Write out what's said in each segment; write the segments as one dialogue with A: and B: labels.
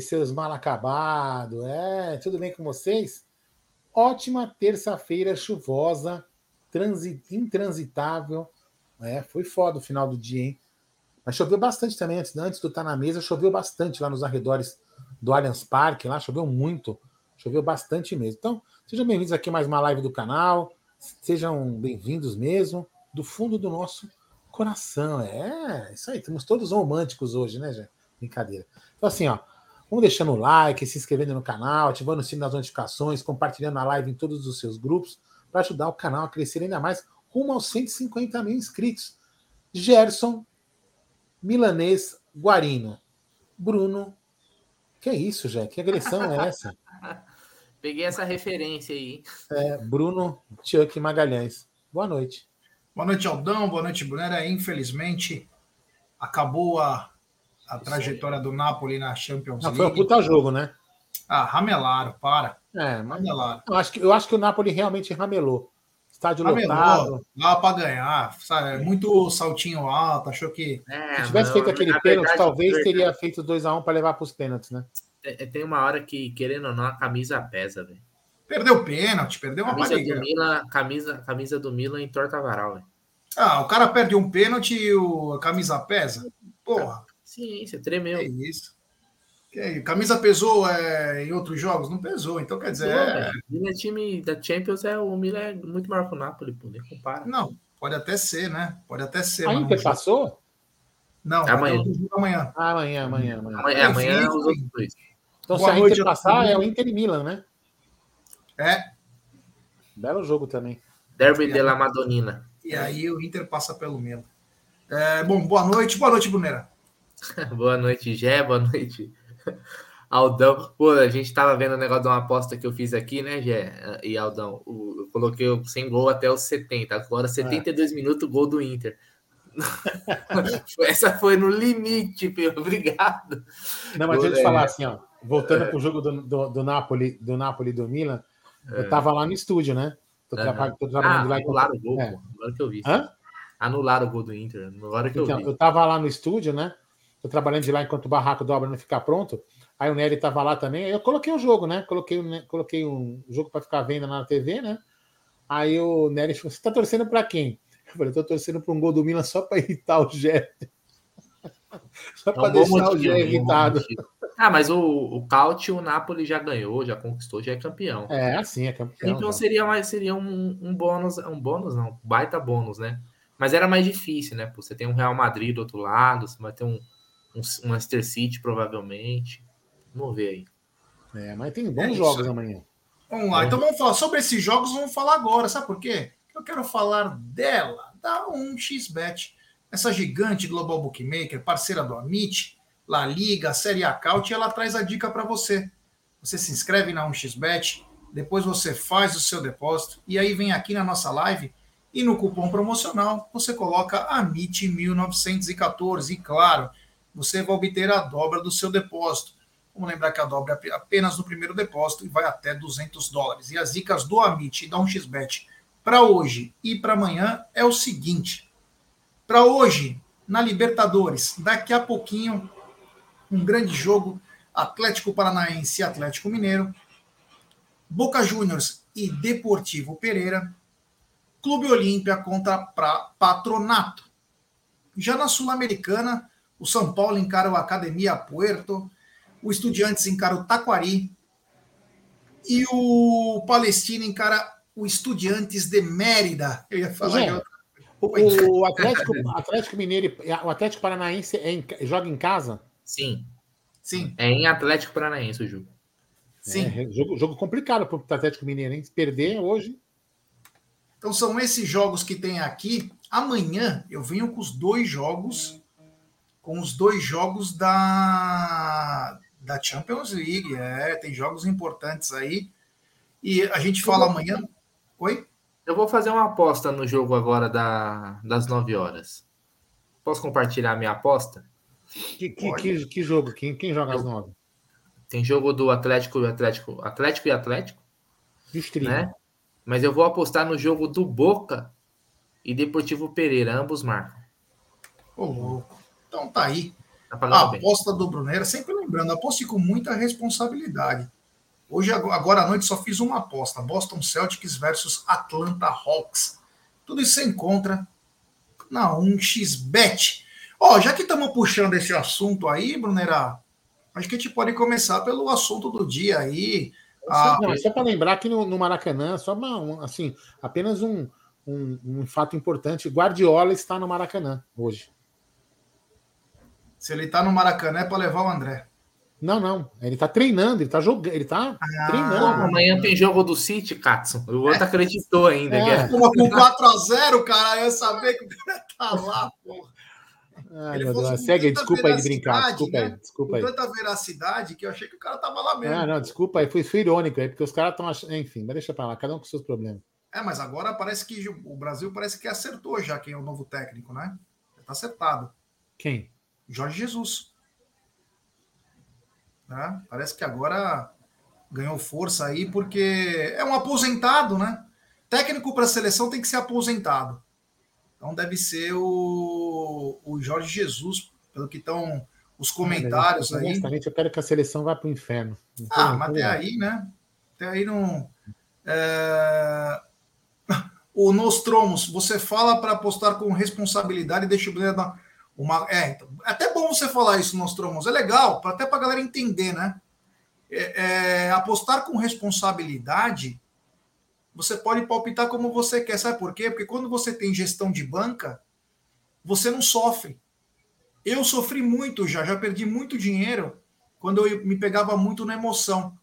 A: seus mal acabados. É, tudo bem com vocês? Ótima terça-feira chuvosa, transi intransitável. É, foi foda o final do dia, hein? Mas choveu bastante também antes, antes do estar na mesa, choveu bastante lá nos arredores do Allianz Parque, lá choveu muito, choveu bastante mesmo. Então, sejam bem-vindos aqui a mais uma live do canal, sejam bem-vindos mesmo, do fundo do nosso coração. É, isso aí, estamos todos românticos hoje, né, gente? Brincadeira. Então, assim, ó, vamos deixando o like, se inscrevendo no canal, ativando o sino das notificações, compartilhando a live em todos os seus grupos, para ajudar o canal a crescer ainda mais rumo aos 150 mil inscritos. Gerson, Milanês, Guarino. Bruno. Que é isso, Jé? Que agressão é essa?
B: Peguei essa referência aí.
A: É, Bruno Chuck Magalhães. Boa noite.
C: Boa noite, Aldão. Boa noite, Brunera. Infelizmente, acabou a a trajetória do Napoli na Champions League.
A: Não, foi um puta jogo, né?
C: Ah, ramelaram, para.
A: É, mas ramelaram. Eu acho, que, eu acho que o Napoli realmente ramelou. Estádio ramelou, lotado.
C: Dá para ganhar, sabe? É muito saltinho alto, achou que.
A: É, Se tivesse feito aquele pênalti, verdade, talvez teria feito 2x1 um para levar para os pênaltis, né?
B: É, tem uma hora que, querendo ou não, a camisa pesa, velho.
C: Perdeu o pênalti, perdeu uma
B: camisa do Milan, camisa, camisa do Milan em torta varal, velho.
C: Ah, o cara perde um pênalti e o, a camisa pesa? Porra.
B: Sim, você tremeu.
C: É isso. Camisa pesou é, em outros jogos? Não pesou, então quer dizer. É...
B: O time da Champions é o Milan é muito maior que o Napoli, pô, nem compara.
C: Não, pode até ser, né? Pode até ser.
A: A Inter passou?
C: Não,
B: amanhã.
A: amanhã. Ah, amanhã, amanhã,
B: amanhã. Amanhã, amanhã é os outros dois.
A: Então, Boa se a Inter noite, passar, é o Inter e Milan, né?
C: É.
A: Belo jogo também.
B: Derby de la Madonina.
C: E aí o Inter passa pelo Milan. É, bom, boa noite. Boa noite, Brunera.
B: boa noite, Gé. Boa noite, Aldão. Pô, a gente tava vendo o negócio de uma aposta que eu fiz aqui, né, Gé? E Aldão, eu coloquei sem gol até os 70. Agora, 72 é. minutos, gol do Inter. Essa foi no limite, Pedro. Obrigado.
A: Não, mas deixa eu te falar assim, ó. Voltando é. pro jogo do, do, do Napoli, do Napoli do Milan, é. eu tava lá no estúdio, né? Tô,
B: tra tô trabalhando ah, lá. Anularam o gol, é. agora que eu vi. Hã? Anularam o gol do Inter, agora que então, eu vi.
A: Eu tava lá no estúdio, né? Tô trabalhando de lá enquanto o barraco do obra não ficar pronto. Aí o Nery tava lá também. Aí eu coloquei o jogo, né? Coloquei, coloquei um jogo para ficar vendo na TV, né? Aí o Nery falou: Você tá torcendo para quem? Eu falei: Tô torcendo para um gol do Milan só para irritar o Gé. só para é um deixar o Gé irritado.
B: Ah, mas o, o Caute, o Napoli já ganhou, já conquistou, já é campeão.
A: É, assim, é campeão.
B: Então seria mais seria um, um bônus, um bônus não, baita bônus, né? Mas era mais difícil, né? Você tem um Real Madrid do outro lado, você vai ter um, um Manchester City, provavelmente. Vamos ver aí.
A: É, mas tem bons é jogos amanhã.
C: Vamos lá, é. então vamos falar sobre esses jogos, vamos falar agora, sabe por quê? Eu quero falar dela, da 1xBet, essa gigante global bookmaker, parceira do Amit, La Liga, Série A Caut, ela traz a dica para você. Você se inscreve na 1xBet, depois você faz o seu depósito e aí vem aqui na nossa live e no cupom promocional você coloca AMIT1914 e claro, você vai obter a dobra do seu depósito. Vamos lembrar que a dobra é apenas no primeiro depósito e vai até 200 dólares. E as dicas do Amit e da 1xBet para hoje e para amanhã é o seguinte. Para hoje, na Libertadores, daqui a pouquinho, um grande jogo, Atlético Paranaense e Atlético Mineiro, Boca Juniors e Deportivo Pereira, Clube Olímpia contra Patronato. Já na Sul-Americana, o São Paulo encara o Academia Puerto, o Estudiantes encara o Taquari e o Palestino encara o Estudiantes de Mérida.
A: Eu ia falar. Gente, o, o Atlético, Atlético Mineiro, o Atlético Paranaense é em, joga em casa?
B: Sim. Sim. É em Atlético Paranaense o jogo.
A: Sim. É, jogo, jogo complicado para o Atlético Mineiro, hein? Se perder hoje.
C: Então são esses jogos que tem aqui. Amanhã eu venho com os dois jogos com os dois jogos da, da Champions League. É, tem jogos importantes aí. E a gente fala amanhã. Oi?
B: Eu vou fazer uma aposta no jogo agora da, das 9 horas. Posso compartilhar minha aposta?
A: Que, que, que, que, jogo? Quem, quem joga às 9?
B: Tem jogo do Atlético e Atlético. Atlético e Atlético.
A: Estrilho. Né?
B: Mas eu vou apostar no jogo do Boca e Deportivo Pereira. Ambos marcam.
C: Ô, louco. Então tá aí. Tá a aposta bem. do Brunera, sempre lembrando, aposte com muita responsabilidade. Hoje, agora à noite, só fiz uma aposta: Boston Celtics versus Atlanta Hawks. Tudo isso você encontra na 1xBet. Ó, já que estamos puxando esse assunto aí, Brunera, acho que a gente pode começar pelo assunto do dia aí.
A: A... Não, só para lembrar que no, no, Maracanã, só uma, um, assim, apenas um, um, um fato importante: Guardiola está no Maracanã hoje.
C: Se ele está no Maracanã é para levar o André.
A: Não, não. Ele tá treinando, ele tá jogando, ele tá ah, treinando.
B: Amanhã tem jogo do City, Katson. O outro é. acreditou ainda. É.
C: Pô, com 4x0, cara, eu ia saber que o cara tá lá, porra.
A: Ai, meu Deus. Segue, desculpa aí de brincar. Desculpa né? aí, desculpa aí.
C: tanta veracidade que eu achei que o cara tava lá mesmo.
A: Ah, não, desculpa aí, fui, fui irônico aí, porque os caras estão achando. Enfim, mas deixa pra lá, cada um com seus problemas.
C: É, mas agora parece que o Brasil parece que acertou já quem é o novo técnico, né? Já tá acertado.
A: Quem?
C: Jorge Jesus. Né? Parece que agora ganhou força aí, porque é um aposentado, né? Técnico para a seleção tem que ser aposentado. Então deve ser o, o Jorge Jesus, pelo que estão os comentários
A: aí.
C: Honestamente,
A: eu quero que a seleção vá para o inferno.
C: ah, mas até aí, né? Até aí não. É... O Nostromos, você fala para apostar com responsabilidade, deixa o Breno uma, é, então, é até bom você falar isso, Nostromos. É legal, até para a galera entender, né? É, é, apostar com responsabilidade, você pode palpitar como você quer. Sabe por quê? Porque quando você tem gestão de banca, você não sofre. Eu sofri muito já, já perdi muito dinheiro quando eu me pegava muito na emoção.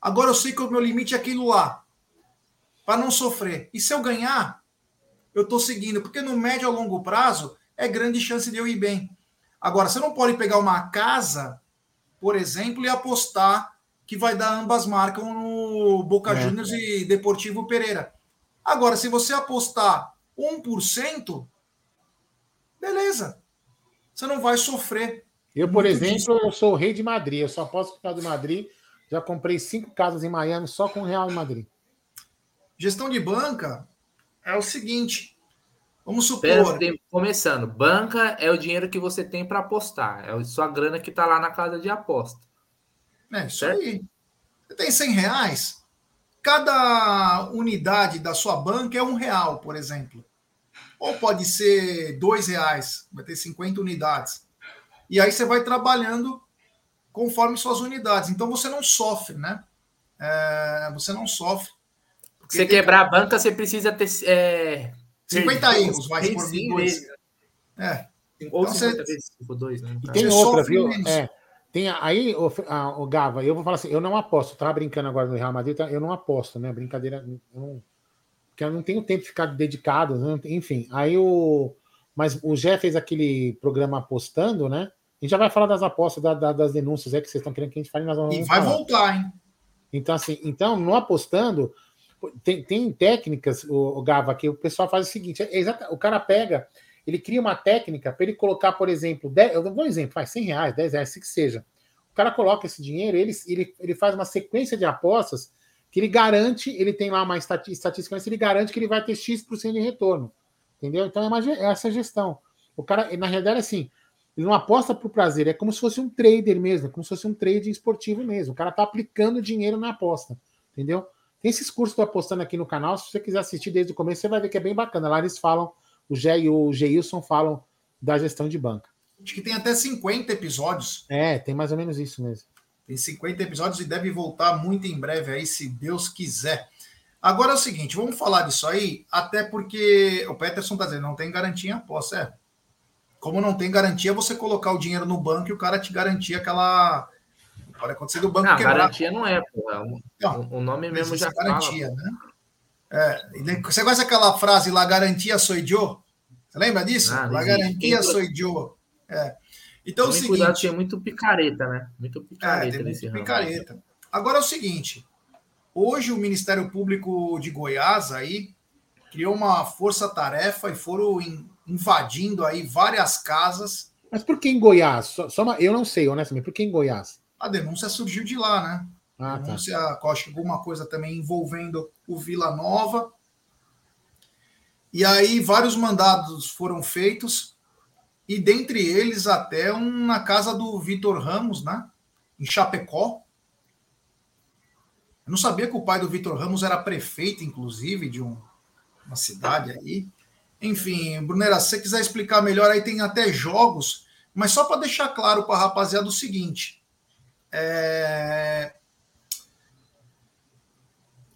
C: Agora eu sei que o meu limite é aquilo lá, para não sofrer. E se eu ganhar, eu estou seguindo, porque no médio a longo prazo é grande chance de eu ir bem. Agora, você não pode pegar uma casa, por exemplo, e apostar que vai dar ambas marcam no Boca é. Juniors e Deportivo Pereira. Agora, se você apostar 1%, beleza. Você não vai sofrer.
A: Eu, por exemplo, disso. eu sou o rei de Madrid. Eu só posso ficar do Madrid. Já comprei cinco casas em Miami só com Real em Madrid.
C: Gestão de banca é o seguinte: Vamos supor.
B: Tem, começando, banca é o dinheiro que você tem para apostar. É a sua grana que está lá na casa de aposta.
C: É isso certo? aí. Você tem 100 reais. Cada unidade da sua banca é um real, por exemplo. Ou pode ser dois reais, vai ter 50 unidades. E aí você vai trabalhando conforme suas unidades. Então você não sofre, né? É, você não sofre.
B: Você quebrar a banca, você precisa ter. É
C: 50 erros, mais por mim, dois. É.
A: Ou então, 50 você... vezes, tipo, dois, né? E tem outra, viu? É. Tem aí, o, a, o Gava, eu vou falar assim, eu não aposto, tava brincando agora no Real Madrid, tá? eu não aposto, né? Brincadeira, eu não, porque eu não tenho tempo de ficar dedicado, né? enfim. Aí o. Mas o Jé fez aquele programa apostando, né? A gente já vai falar das apostas, da, da, das denúncias é que vocês estão querendo que a gente fale. Nós
C: vamos e vai falar. voltar, hein?
A: Então, assim, então, no apostando, tem, tem técnicas, o, o, Gava, que o pessoal faz o seguinte: é exata, o cara pega, ele cria uma técnica para ele colocar, por exemplo, 10, eu vou um exemplo, faz 100 reais, 10 reais, se que seja. O cara coloca esse dinheiro, ele, ele, ele faz uma sequência de apostas que ele garante, ele tem lá uma estatística, ele garante que ele vai ter X% de retorno. Entendeu? Então é, uma, é essa gestão. O cara, na realidade, assim, ele não aposta por prazer, é como se fosse um trader mesmo, é como se fosse um trading esportivo mesmo. O cara tá aplicando dinheiro na aposta, entendeu? Tem esses cursos que eu apostando aqui no canal. Se você quiser assistir desde o começo, você vai ver que é bem bacana. Lá eles falam, o Gé e o Geilson falam da gestão de banca.
C: Acho que tem até 50 episódios.
A: É, tem mais ou menos isso mesmo.
C: Tem 50 episódios e deve voltar muito em breve aí, se Deus quiser. Agora é o seguinte, vamos falar disso aí, até porque o Peterson está dizendo, não tem garantia em aposta. É. Como não tem garantia, você colocar o dinheiro no banco e o cara te garantir aquela Pode acontecer do banco não,
B: quebrar. Garantia não é, porra. O, o nome mesmo já
C: garantia, fala. Né? É, você conhece aquela frase lá, garantia sou eu? Você lembra disso? Ah, La garantia sou eu. É. Então, o seguinte, cuidado,
B: tinha muito picareta, né? Muito picareta.
C: É, muito picareta. Agora é o seguinte: hoje o Ministério Público de Goiás aí criou uma força-tarefa e foram invadindo aí várias casas.
A: Mas por que em Goiás? Só, só uma, eu não sei, honestamente, por que em Goiás?
C: A denúncia surgiu de lá, né? Ah, a tá. denúncia, acho que alguma coisa também envolvendo o Vila Nova. E aí vários mandados foram feitos e dentre eles até um na casa do Vitor Ramos, né? Em Chapecó. Eu não sabia que o pai do Vitor Ramos era prefeito, inclusive, de um, uma cidade aí. Enfim, Brunera, se você quiser explicar melhor, aí tem até jogos, mas só para deixar claro para a rapaziada o seguinte: é...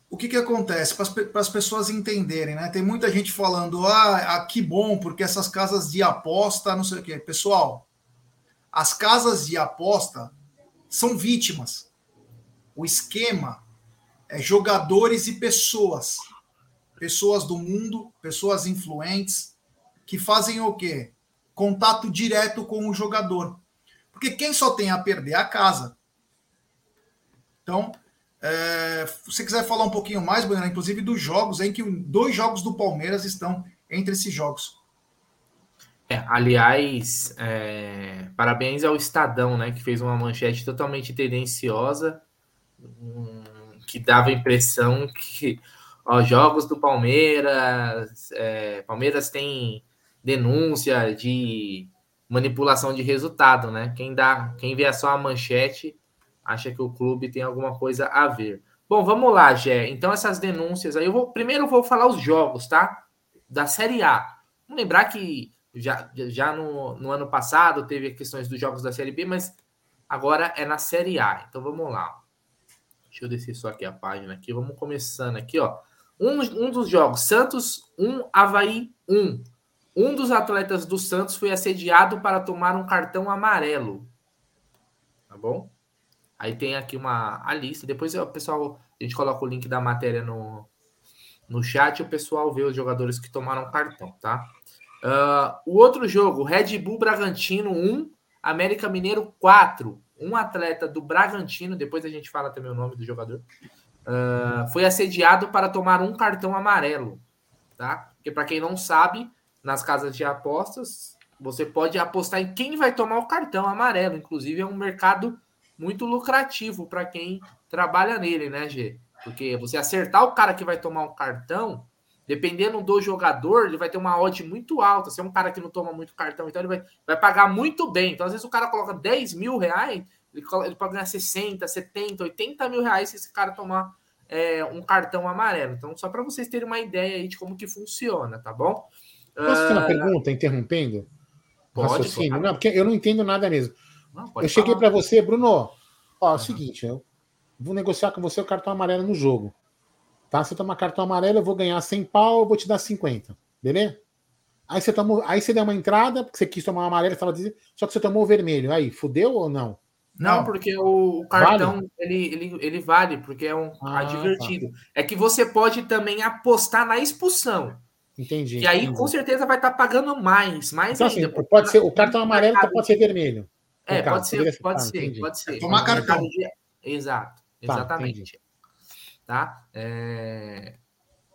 C: o que, que acontece? Para as pessoas entenderem, né? Tem muita gente falando, ah, ah, que bom, porque essas casas de aposta, não sei o quê. Pessoal, as casas de aposta são vítimas. O esquema é jogadores e pessoas. Pessoas do mundo, pessoas influentes, que fazem o quê? Contato direto com o jogador. Porque quem só tem a perder é a casa. Então, é, se você quiser falar um pouquinho mais, Bruno, inclusive dos jogos, em que dois jogos do Palmeiras estão entre esses jogos.
B: É, aliás, é, parabéns ao Estadão, né, que fez uma manchete totalmente tendenciosa, um, que dava a impressão que os jogos do Palmeiras, é, Palmeiras tem denúncia de manipulação de resultado, né? Quem dá, quem vê só a manchete acha que o clube tem alguma coisa a ver. Bom, vamos lá, Gé. Então essas denúncias aí, eu vou primeiro eu vou falar os jogos, tá? Da Série A. Lembrar que já, já no, no ano passado teve questões dos jogos da Série B, mas agora é na Série A. Então vamos lá. Deixa eu descer só aqui a página aqui. Vamos começando aqui, ó. Um, um dos jogos, Santos 1, Havaí 1. Um dos atletas do Santos foi assediado para tomar um cartão amarelo. Tá bom? Aí tem aqui uma a lista. Depois o pessoal, a gente coloca o link da matéria no, no chat o pessoal vê os jogadores que tomaram cartão, tá? Uh, o outro jogo, Red Bull Bragantino 1, América Mineiro 4 um atleta do Bragantino, depois a gente fala também o nome do jogador, uh, foi assediado para tomar um cartão amarelo, tá? Porque para quem não sabe, nas casas de apostas, você pode apostar em quem vai tomar o cartão amarelo. Inclusive, é um mercado muito lucrativo para quem trabalha nele, né, G? Porque você acertar o cara que vai tomar o cartão, dependendo do jogador, ele vai ter uma odd muito alta. Se é um cara que não toma muito cartão, então ele vai, vai pagar muito bem. Então, às vezes, o cara coloca 10 mil reais, ele, ele pode ganhar 60, 70, 80 mil reais se esse cara tomar é, um cartão amarelo. Então, só para vocês terem uma ideia aí de como que funciona, tá bom?
A: Posso fazer uma uh... pergunta, interrompendo?
B: Pode, pode.
A: Não, porque eu não entendo nada mesmo. Não, eu cheguei para você, Bruno. Ó, é o seguinte, eu vou negociar com você o cartão amarelo no jogo. Tá? Se eu tomar cartão amarelo, eu vou ganhar 100 pau, eu vou te dar 50. Beleza? Aí você, tomou, aí você deu uma entrada, porque você quis tomar uma amarela, tava dizendo, só que você tomou o vermelho. Aí, fudeu ou não?
B: Não, porque o cartão vale? ele, ele, ele vale, porque é um ah, divertido. Tá. É que você pode também apostar na expulsão.
A: Entendi.
B: E aí,
A: entendi.
B: com certeza, vai estar tá pagando mais, mais
A: então,
B: ainda.
A: Assim, pode ser, o cartão amarelo pode ser vermelho.
B: É, pode ser, pode ser, pode ser.
C: Tomar cartão.
B: Exato, tá, exatamente. Tá? É...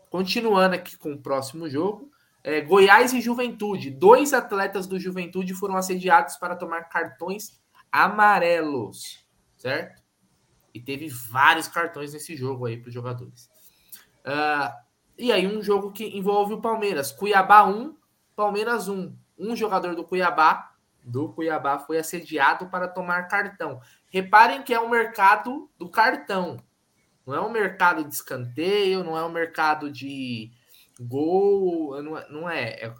B: Continuando aqui com o próximo jogo. É, Goiás e Juventude. Dois atletas do Juventude foram assediados para tomar cartões amarelos, certo? E teve vários cartões nesse jogo aí para os jogadores. Uh, e aí, um jogo que envolve o Palmeiras. Cuiabá 1, Palmeiras 1. Um jogador do Cuiabá, do Cuiabá, foi assediado para tomar cartão. Reparem que é o um mercado do cartão. Não é um mercado de escanteio, não é um mercado de gol, não é. Não é, é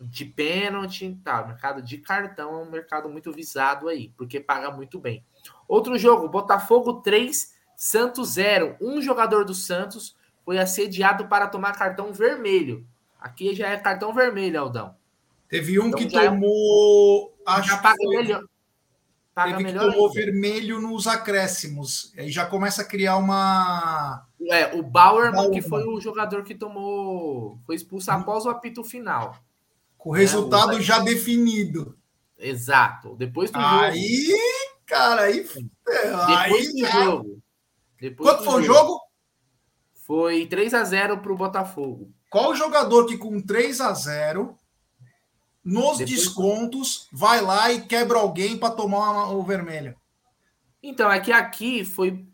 B: de pênalti, tá? mercado de cartão é um mercado muito visado aí, porque paga muito bem. Outro jogo, Botafogo 3, Santos 0. Um jogador do Santos foi assediado para tomar cartão vermelho. Aqui já é cartão vermelho, Aldão.
C: Teve um então, que tomou.
B: É, acho já paga foi, melhor.
C: Paga teve melhor que tomou ainda. vermelho nos acréscimos. Aí já começa a criar uma.
B: É, o Bauerman, que foi o jogador que tomou. Foi expulso após o apito final.
C: Com o resultado é, já definido.
B: Exato. Depois do
C: aí, jogo. cara, aí.
B: Depois aí, do jogo.
C: Depois Quanto do foi o jogo?
B: Foi 3 a 0 para o Botafogo.
C: Qual jogador que com 3 a 0 nos Depois... descontos vai lá e quebra alguém para tomar o vermelho?
B: Então, é que aqui foi.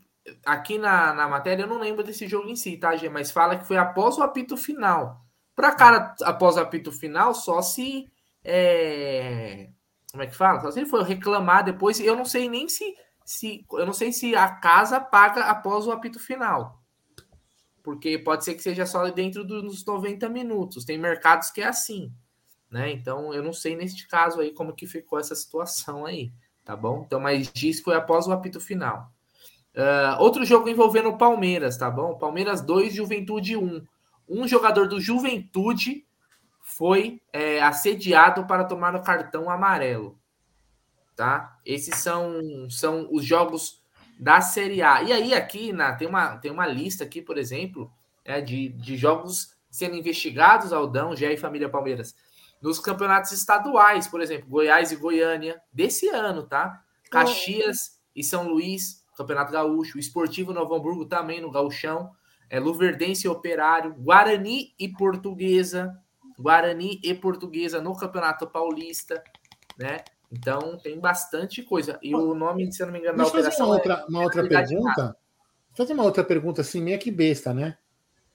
B: Aqui na, na matéria eu não lembro desse jogo em si, tá, Gê? Mas fala que foi após o apito final. Para cara, após o apito final, só se é, como é que fala? Só se ele for reclamar depois, eu não sei nem se, se eu não sei se a casa paga após o apito final. Porque pode ser que seja só dentro dos 90 minutos. Tem mercados que é assim, né? Então eu não sei neste caso aí como que ficou essa situação aí, tá bom? Então, mas diz que foi após o apito final. Uh, outro jogo envolvendo o Palmeiras, tá bom? Palmeiras 2, Juventude 1. Um jogador do Juventude foi é, assediado para tomar o cartão amarelo. Tá? Esses são, são os jogos da Série A. E aí, aqui na, tem, uma, tem uma lista aqui, por exemplo, é, de, de jogos sendo investigados, Aldão, Gé e Família Palmeiras, nos campeonatos estaduais, por exemplo, Goiás e Goiânia, desse ano, tá? Caxias e São Luís, Campeonato Gaúcho, Esportivo Novo Hamburgo também no Gauchão, é, Luverdense e Operário, Guarani e Portuguesa, Guarani e Portuguesa no Campeonato Paulista, né? Então tem bastante coisa. E o nome, se eu não me engano,
A: da operação. Fazer uma outra, uma outra pergunta. Fazer uma outra pergunta assim, meio que besta, né?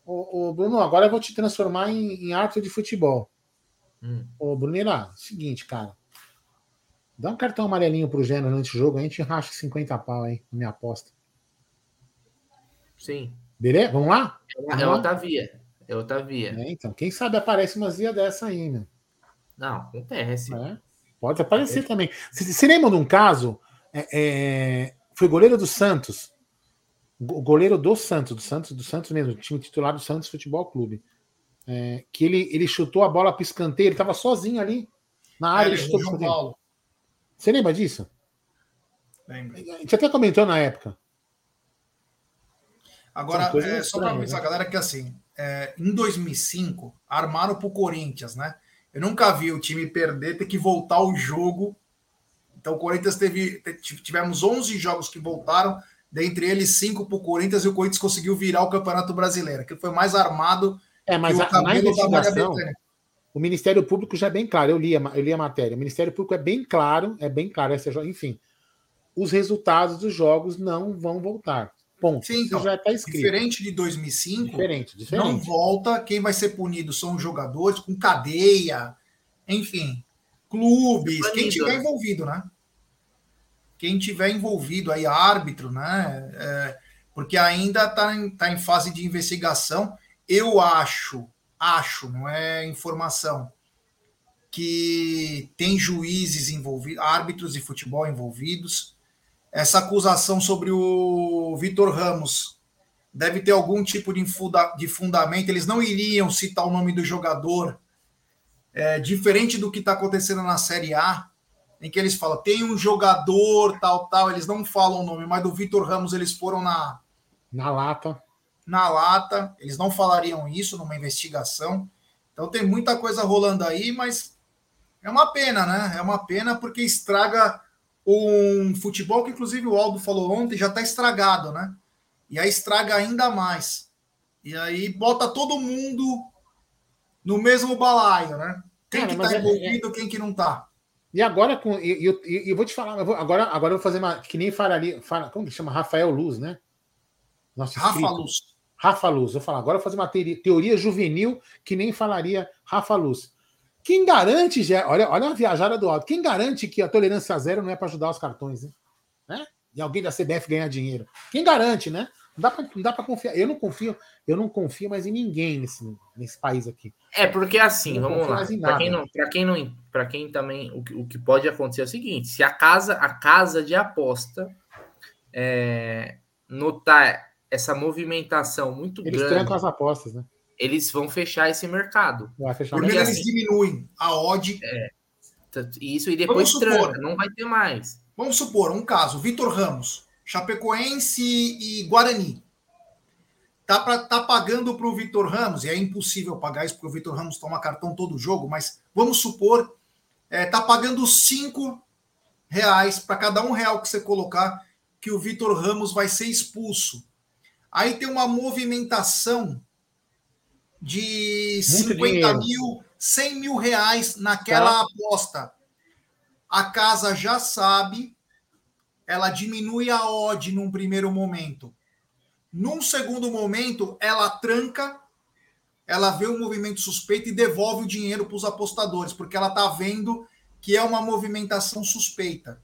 A: O, Bruno, agora eu vou te transformar em, em arte de futebol. Hum. Ô, Brunera, seguinte, cara. Dá um cartão amarelinho pro Gênero nesse jogo, a gente racha 50 pau aí, minha aposta.
B: Sim.
A: Beleza? Vamos lá?
B: É, é Otavia. É Otavia.
A: É, então, quem sabe aparece umas dias dessa aí, né?
B: Não, acontece.
A: É, pode aparecer é. também. Você lembra de um caso? É, é, foi goleiro do Santos. Goleiro do Santos, do Santos, do Santos mesmo, time titular do Santos Futebol Clube. É, que ele, ele chutou a bola para escanteio, ele estava sozinho ali na área. É, ele chutou Paulo. Você lembra disso?
C: Lembro.
A: A gente até comentou na época.
C: Agora, é, só para avisar né? a galera que assim, é, em 2005, armaram para o Corinthians, né? Eu nunca vi o time perder, ter que voltar o jogo. Então, o Corinthians teve. Tivemos 11 jogos que voltaram, dentre eles 5 para o Corinthians, e o Corinthians conseguiu virar o Campeonato Brasileiro, que foi mais armado.
A: É, mas a, na investigação, o Ministério Público já é bem claro. Eu li, a, eu li a matéria. O Ministério Público é bem claro, é bem claro. Enfim, os resultados dos jogos não vão voltar. Ponto.
C: Sim, então, já está escrito. Diferente de 2005,
A: diferente, diferente.
C: não volta. Quem vai ser punido são os jogadores com cadeia, enfim, clubes, quem tiver envolvido, né? Quem tiver envolvido aí, árbitro, né? É, porque ainda está em, tá em fase de investigação. Eu acho, acho, não é informação, que tem juízes envolvidos, árbitros de futebol envolvidos essa acusação sobre o Vitor Ramos deve ter algum tipo de, funda de fundamento. Eles não iriam citar o nome do jogador, é, diferente do que está acontecendo na Série A, em que eles falam tem um jogador tal tal. Eles não falam o nome, mas do Vitor Ramos eles foram na
A: na lata.
C: Na lata, eles não falariam isso numa investigação. Então tem muita coisa rolando aí, mas é uma pena, né? É uma pena porque estraga um futebol que, inclusive, o Aldo falou ontem, já está estragado, né? E aí estraga ainda mais. E aí bota todo mundo no mesmo balaio, né? Quem Cara, que está é, envolvido, é, quem que não está.
A: E agora, com, e, eu, eu vou te falar, vou, agora, agora eu vou fazer uma. Que nem falaria. Fala, como que chama? Rafael Luz, né?
C: Nosso Rafa escrito. Luz.
A: Rafa Luz. Eu vou falar, agora eu vou fazer uma teoria, juvenil que nem falaria Rafa Luz. Quem garante, já, olha, olha a viajada do alto, quem garante que a tolerância zero não é para ajudar os cartões, né? E alguém da CBF ganhar dinheiro. Quem garante, né? Não dá para confiar. Eu não confio, eu não confio mais em ninguém nesse, nesse país aqui.
B: É porque assim, vamos lá. Para quem não, para quem não, para quem também o que, o que pode acontecer é o seguinte: se a casa, a casa de aposta é, notar essa movimentação muito
A: Eles
B: grande, trancam
A: as apostas, né?
B: eles vão fechar esse mercado.
C: Vai fechar Primeiro eles diminuem a odd.
B: É, isso e depois supor, tranca, não vai ter mais.
C: Vamos supor um caso, Vitor Ramos, Chapecoense e Guarani. Tá, pra, tá pagando para o Vitor Ramos, e é impossível pagar isso porque o Vitor Ramos toma cartão todo jogo, mas vamos supor, é, tá pagando cinco reais para cada um real que você colocar que o Vitor Ramos vai ser expulso. Aí tem uma movimentação de Muito 50 dinheiro. mil, 100 mil reais naquela tá. aposta. A casa já sabe, ela diminui a odd num primeiro momento. Num segundo momento, ela tranca, ela vê um movimento suspeito e devolve o dinheiro para os apostadores, porque ela está vendo que é uma movimentação suspeita.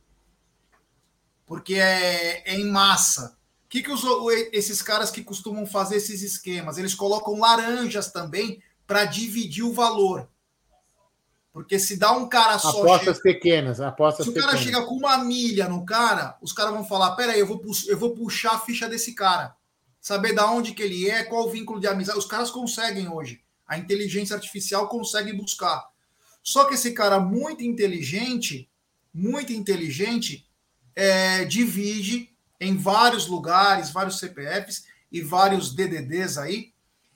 C: Porque é, é em massa. O que, que os, esses caras que costumam fazer esses esquemas? Eles colocam laranjas também para dividir o valor. Porque se dá um cara só.
A: Apostas chega, pequenas, apostas
C: Se o cara
A: pequenas.
C: chega com uma milha no cara, os caras vão falar: peraí, eu vou, eu vou puxar a ficha desse cara. Saber da onde que ele é, qual o vínculo de amizade. Os caras conseguem hoje. A inteligência artificial consegue buscar. Só que esse cara muito inteligente, muito inteligente, é, divide em vários lugares, vários CPFs e vários DDDs aí,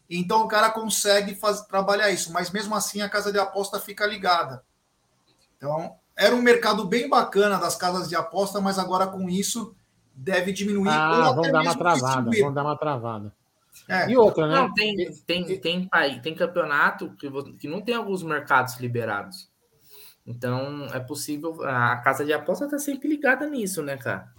C: então o cara consegue fazer, trabalhar isso, mas mesmo assim a casa de aposta fica ligada. Então, era um mercado bem bacana das casas de aposta, mas agora com isso deve diminuir.
A: Ah, vão dar uma travada, vão dar uma travada. É. E outra, né?
B: Não, tem, tem, tem, tem, tem campeonato que, que não tem alguns mercados liberados. Então, é possível. A casa de aposta está sempre ligada nisso, né, cara?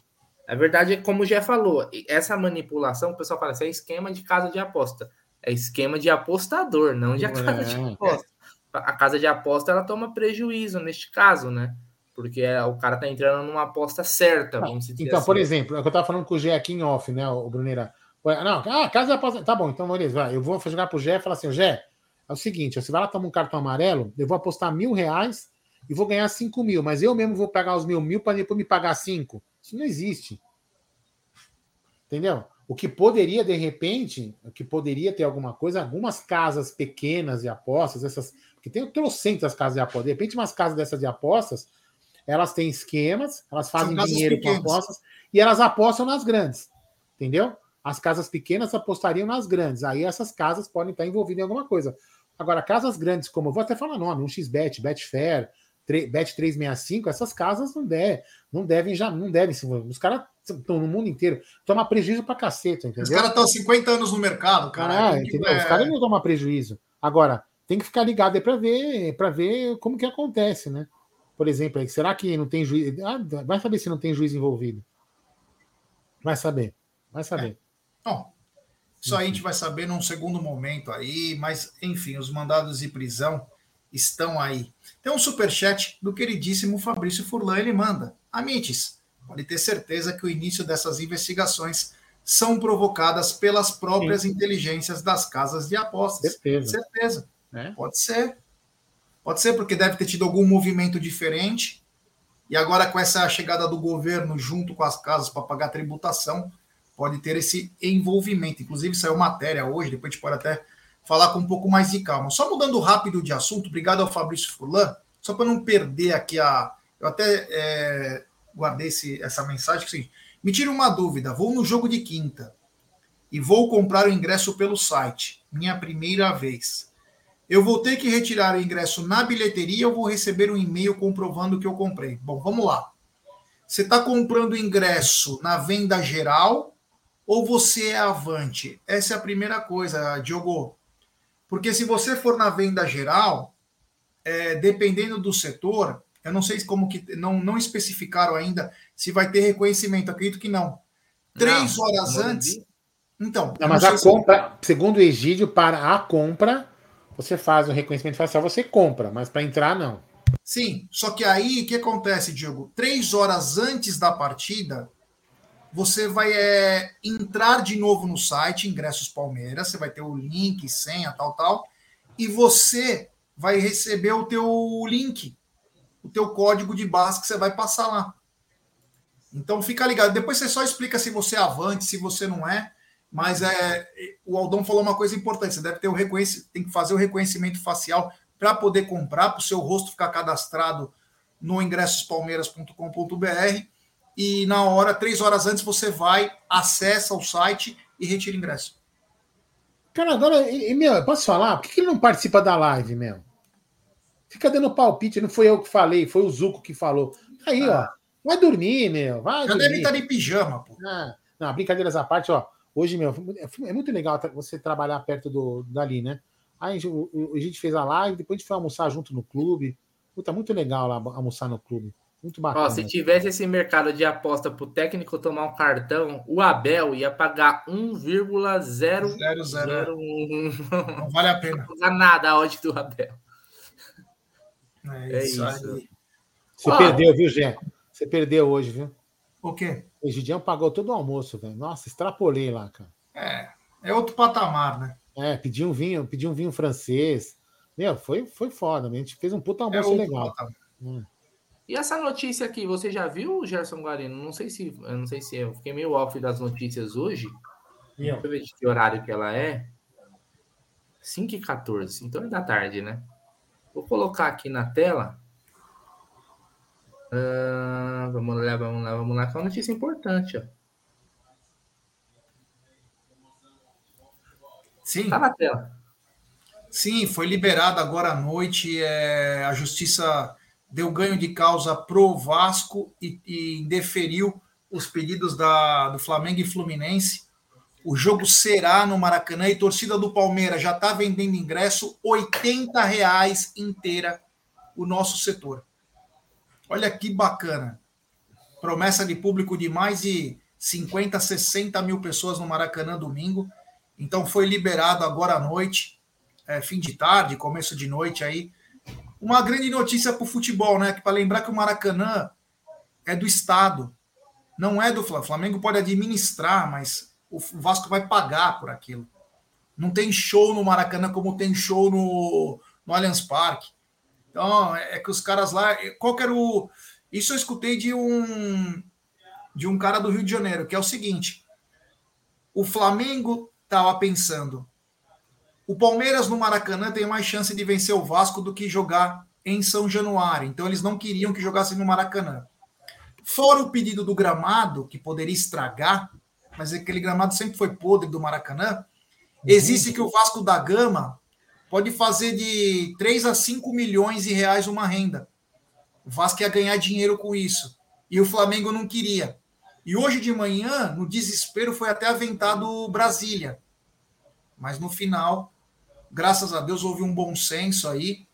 B: A verdade é, como já falou, essa manipulação, o pessoal fala, isso é esquema de casa de aposta. É esquema de apostador, não de casa é, de aposta. É. A casa de aposta ela toma prejuízo neste caso, né? Porque é, o cara tá entrando numa aposta certa,
A: vamos dizer Então, assim. por exemplo, é o que eu tava falando com o Gé aqui em off, né, o Bruneira? Não, ah, casa de aposta. Tá bom, então beleza, vai. Eu vou jogar pro Gé e falar assim: Gé, é o seguinte, você vai lá tomar um cartão amarelo, eu vou apostar mil reais e vou ganhar cinco mil, mas eu mesmo vou pagar os mil mil para depois me pagar cinco. Isso não existe. Entendeu? O que poderia, de repente, o que poderia ter alguma coisa, algumas casas pequenas de apostas, essas. Porque tem trocentas casas de apostas. De repente, umas casas dessas de apostas, elas têm esquemas, elas fazem dinheiro pequenas. com apostas e elas apostam nas grandes. Entendeu? As casas pequenas apostariam nas grandes. Aí essas casas podem estar envolvidas em alguma coisa. Agora, casas grandes, como vou até falar nome, um XBet, Betfair, Bet 365, essas casas não devem, não devem já, não devem se Os caras estão no mundo inteiro, toma prejuízo pra caceta, entendeu?
C: Os caras estão 50 anos no mercado, cara.
A: Ah, entendeu? É... Os caras não tomam prejuízo. Agora, tem que ficar ligado aí para ver, para ver como que acontece, né? Por exemplo, será que não tem juiz? Ah, vai saber se não tem juiz envolvido. Vai saber. Vai saber.
C: É. Bom, isso aí a gente vai saber num segundo momento aí, mas enfim, os mandados de prisão estão aí. Tem um superchat do queridíssimo Fabrício Furlan, ele manda. Amites, pode ter certeza que o início dessas investigações são provocadas pelas próprias Sim. inteligências das casas de apostas.
A: Certeza.
C: Certeza. É? Pode ser. Pode ser, porque deve ter tido algum movimento diferente. E agora, com essa chegada do governo junto com as casas para pagar tributação, pode ter esse envolvimento. Inclusive, saiu matéria hoje, depois a gente pode até falar com um pouco mais de calma. Só mudando rápido de assunto, obrigado ao Fabrício Furlan, só para não perder aqui a. Eu até é, guardei esse, essa mensagem. Assim, me tira uma dúvida: vou no jogo de quinta e vou comprar o ingresso pelo site, minha primeira vez. Eu vou ter que retirar o ingresso na bilheteria ou vou receber um e-mail comprovando que eu comprei? Bom, vamos lá. Você está comprando ingresso na venda geral ou você é avante? Essa é a primeira coisa, Diogo. Porque se você for na venda geral, é, dependendo do setor, eu não sei como que não, não especificaram ainda se vai ter reconhecimento. Acredito que não. Três não, horas não antes. Então.
A: Não, mas a compra, se... segundo o Egídio, para a compra, você faz o reconhecimento facial, você compra, mas para entrar, não.
C: Sim, só que aí o que acontece, Diego? Três horas antes da partida, você vai é, entrar de novo no site Ingressos Palmeiras, você vai ter o link, senha, tal, tal, e você vai receber o teu link, o teu código de barras que você vai passar lá. Então fica ligado. Depois você só explica se você é avante, se você não é. Mas é, o Aldão falou uma coisa importante: você deve ter o reconhecimento, tem que fazer o reconhecimento facial para poder comprar, para o seu rosto ficar cadastrado no ingressospalmeiras.com.br e na hora, três horas antes, você vai, acessa o site e retira o ingresso.
A: Cara, agora, e, meu, posso falar? Por que ele não participa da live, meu? Fica dando palpite, não foi eu que falei, foi o Zuco que falou. Aí, ah. ó. Vai dormir, meu. Vai
C: Já dormir. deve estar em pijama, pô.
A: Ah, não, brincadeiras à parte, ó. Hoje, meu, é muito legal você trabalhar perto do, dali, né? Aí a gente fez a live, depois a gente foi almoçar junto no clube. Puta, muito legal lá almoçar no clube. Muito bacana.
B: Ó, se tivesse esse mercado de aposta para o técnico tomar um cartão, o Abel ia pagar 1,001.
C: Não vale a pena.
B: Não pagar nada a odd do Abel.
C: É, é isso. Aí.
A: Você ah, perdeu, viu, Gé? Você perdeu hoje, viu?
C: O quê?
A: O Gidião pagou todo o almoço, velho. Nossa, extrapolei lá, cara.
C: É, é outro patamar, né?
A: É, pediu um vinho, pediu um vinho francês. Meu, foi, foi foda. A gente fez um puta almoço é legal. Hum.
B: E essa notícia aqui, você já viu, Gerson Guarino? Não sei se, eu não sei se eu fiquei meio off das notícias hoje. Deixa eu ver de que horário que ela é. 5 e 14, então é da tarde, né? Vou colocar aqui na tela. Uh, vamos lá, vamos lá, vamos lá, que é uma notícia importante, ó.
C: Sim.
B: Tá na tela.
C: Sim, foi liberado agora à noite. É, a justiça deu ganho de causa pro Vasco e, e deferiu os pedidos da, do Flamengo e Fluminense. O jogo será no Maracanã e torcida do Palmeiras já está vendendo ingresso R$ reais inteira o nosso setor. Olha que bacana. Promessa de público de mais de 50, 60 mil pessoas no Maracanã domingo. Então foi liberado agora à noite, é, fim de tarde, começo de noite aí, uma grande notícia para o futebol, né? Que para lembrar que o Maracanã é do Estado, não é do Flamengo. O Flamengo pode administrar, mas o Vasco vai pagar por aquilo. Não tem show no Maracanã como tem show no, no Allianz Parque. Então, é, é que os caras lá. Qual que era o. Isso eu escutei de um de um cara do Rio de Janeiro, que é o seguinte: o Flamengo estava pensando, o Palmeiras no Maracanã tem mais chance de vencer o Vasco do que jogar em São Januário. Então eles não queriam que jogassem no Maracanã. Fora o pedido do gramado, que poderia estragar, mas aquele gramado sempre foi podre do Maracanã, existe que o Vasco da Gama pode fazer de 3 a 5 milhões de reais uma renda. O Vasco ia ganhar dinheiro com isso. E o Flamengo não queria. E hoje de manhã, no desespero, foi até aventado Brasília. Mas no final, graças a Deus houve um bom senso aí.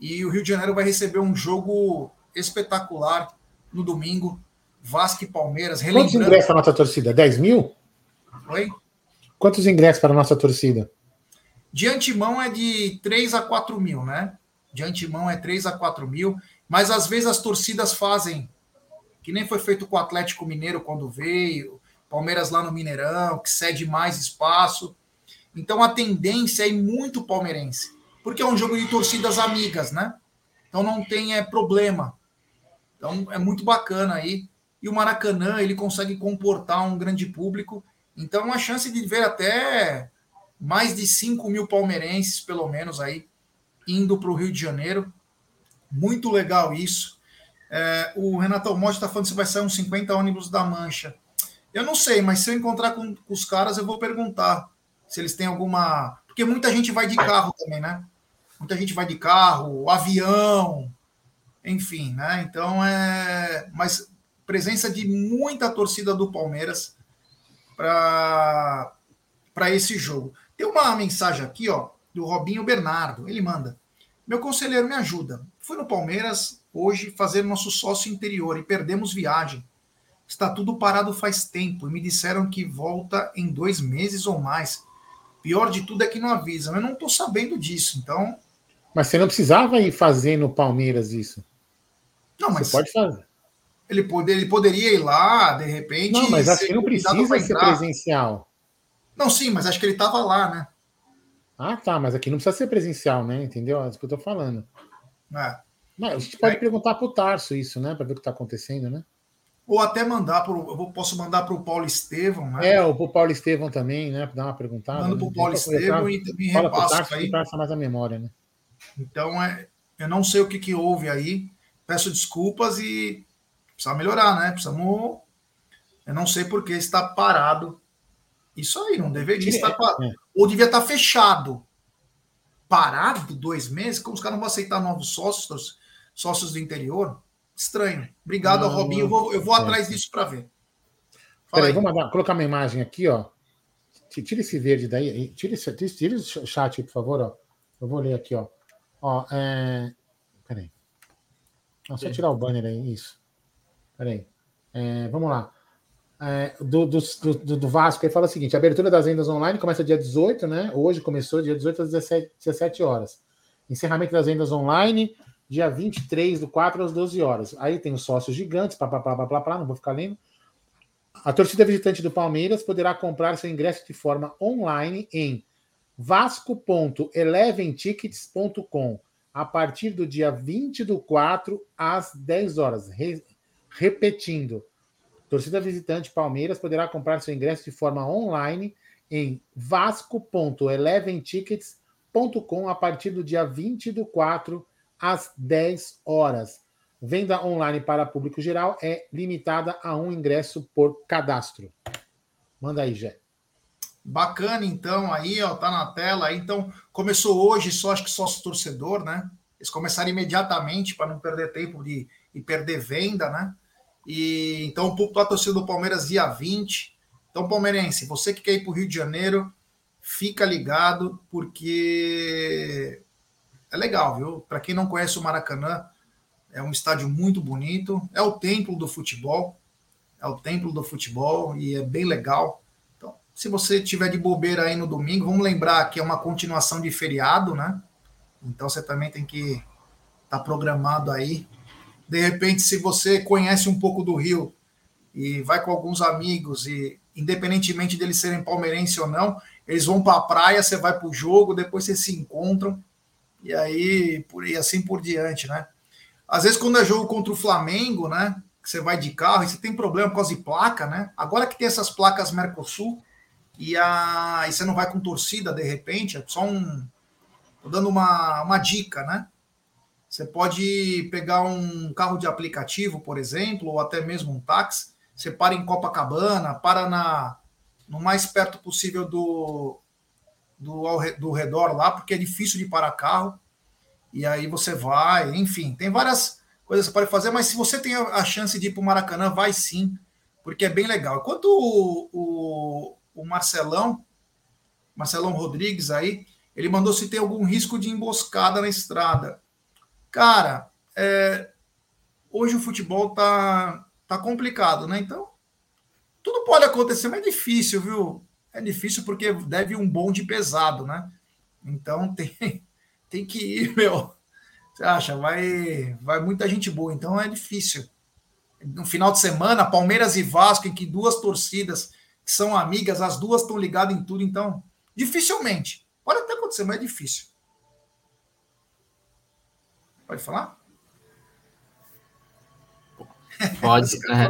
C: E o Rio de Janeiro vai receber um jogo espetacular no domingo. Vasco e Palmeiras.
A: Quantos ingressos para a nossa torcida? 10 mil?
C: Oi?
A: Quantos ingressos para a nossa torcida?
C: De antemão é de 3 a 4 mil, né? De antemão é 3 a 4 mil. Mas às vezes as torcidas fazem, que nem foi feito com o Atlético Mineiro quando veio, Palmeiras lá no Mineirão, que cede mais espaço. Então a tendência é muito palmeirense, porque é um jogo de torcidas amigas, né? Então não tem é, problema. Então é muito bacana aí. E o Maracanã ele consegue comportar um grande público. Então a chance de ver até mais de 5 mil palmeirenses, pelo menos, aí, indo para o Rio de Janeiro. Muito legal isso. É, o Renato Almote está falando se vai sair uns 50 ônibus da Mancha. Eu não sei, mas se eu encontrar com, com os caras, eu vou perguntar se eles têm alguma. Porque muita gente vai de carro também, né? Muita gente vai de carro, avião, enfim, né? Então é. Mas presença de muita torcida do Palmeiras para esse jogo. Tem uma mensagem aqui, ó, do Robinho Bernardo. Ele manda: Meu conselheiro me ajuda. Fui no Palmeiras hoje fazer nosso sócio interior e perdemos viagem. Está tudo parado faz tempo e me disseram que volta em dois meses ou mais. Pior de tudo é que não avisam. Eu não estou sabendo disso, então.
A: Mas você não precisava ir fazer no Palmeiras isso.
C: Não, mas.
A: Você pode fazer.
C: Ele, pode, ele poderia ir lá, de repente.
A: Não, mas acho que não precisa ser presencial.
C: Não, sim, mas acho que ele estava lá, né?
A: Ah, tá, mas aqui não precisa ser presencial, né? Entendeu? É isso que eu tô falando.
C: É.
A: Mas a gente pode é. perguntar pro Tarso isso, né? Para ver o que está acontecendo, né?
C: Ou até mandar para eu posso mandar para o Paulo Estevão, né?
A: É, ou para o Paulo Estevão também, né? Para dar uma perguntada.
C: Mando
A: para
C: o Paulo Estevão e também repasso
A: aí. Passa mais a memória, né?
C: Então, é, eu não sei o que, que houve aí. Peço desculpas e precisa melhorar, né? Precisamos. Eu não sei por que está parado. Isso aí, não deveria estar parado. É. Ou devia estar fechado. Parado dois meses? Como os caras não vão aceitar novos sócios, sócios do interior? Estranho. Obrigado, não, Robinho. Eu vou, eu vou atrás disso para ver.
A: Peraí, vou mandar, colocar uma imagem aqui, ó. Tira esse verde daí. Tira esse, tira esse chat, por favor, ó. Eu vou ler aqui, ó. Ó, é... Peraí. Não, só tirar o banner aí, isso. Peraí. É, vamos lá. É, do, do, do, do, Vasco, ele fala o seguinte: a abertura das vendas online começa dia 18, né? Hoje começou dia 18 às 17, 17 horas. Encerramento das vendas online, dia 23 do 4 às 12 horas. Aí tem os sócios gigantes, papapá, papapá, não vou ficar lendo. A torcida visitante do Palmeiras poderá comprar seu ingresso de forma online em vasco.eleventickets.com a partir do dia 20 do 4 às 10 horas. Re repetindo, torcida visitante Palmeiras poderá comprar seu ingresso de forma online em vasco.eleventickets.com a partir do dia 20 do 4 às 10 horas. Venda online para público geral é limitada a um ingresso por cadastro. Manda aí, Jé.
C: Bacana, então, aí, ó, tá na tela. Então, começou hoje, só acho que sócio torcedor, né? Eles começaram imediatamente para não perder tempo de, e perder venda, né? E então, público da torcida do Palmeiras dia 20. Então, palmeirense, você que quer ir para o Rio de Janeiro, fica ligado, porque é legal, viu? Para quem não conhece o Maracanã, é um estádio muito bonito, é o templo do futebol, é o templo do futebol e é bem legal. Então, se você tiver de bobeira aí no domingo, vamos lembrar que é uma continuação de feriado, né? Então você também tem que estar tá programado aí. De repente, se você conhece um pouco do Rio e vai com alguns amigos e independentemente deles serem palmeirense ou não, eles vão para a praia, você vai para o jogo, depois vocês se encontram e aí por e assim por diante, né? Às vezes, quando é jogo contra o Flamengo, né? Que você vai de carro e você tem problema por causa de placa, né? Agora que tem essas placas Mercosul e, a, e você não vai com torcida de repente, é só um. Tô dando uma, uma dica, né? Você pode pegar um carro de aplicativo, por exemplo, ou até mesmo um táxi. Você para em Copacabana, para na, no mais perto possível do, do, do redor lá, porque é difícil de parar carro e aí você vai, enfim, tem várias coisas que você pode fazer, mas se você tem a chance de ir para o Maracanã, vai sim, porque é bem legal. Enquanto o, o, o Marcelão, Marcelão Rodrigues aí, ele mandou se tem algum risco de emboscada na estrada. Cara, é, hoje o futebol tá, tá complicado, né? Então, tudo pode acontecer, mas é difícil, viu? É difícil porque deve um bonde pesado, né? Então tem, tem que ir, meu. Você acha? Vai, vai muita gente boa, então é difícil. No final de semana, Palmeiras e Vasco, em que duas torcidas que são amigas, as duas estão ligadas em tudo, então dificilmente. Pode até acontecer, mas é difícil. Pode falar?
B: Pode. é.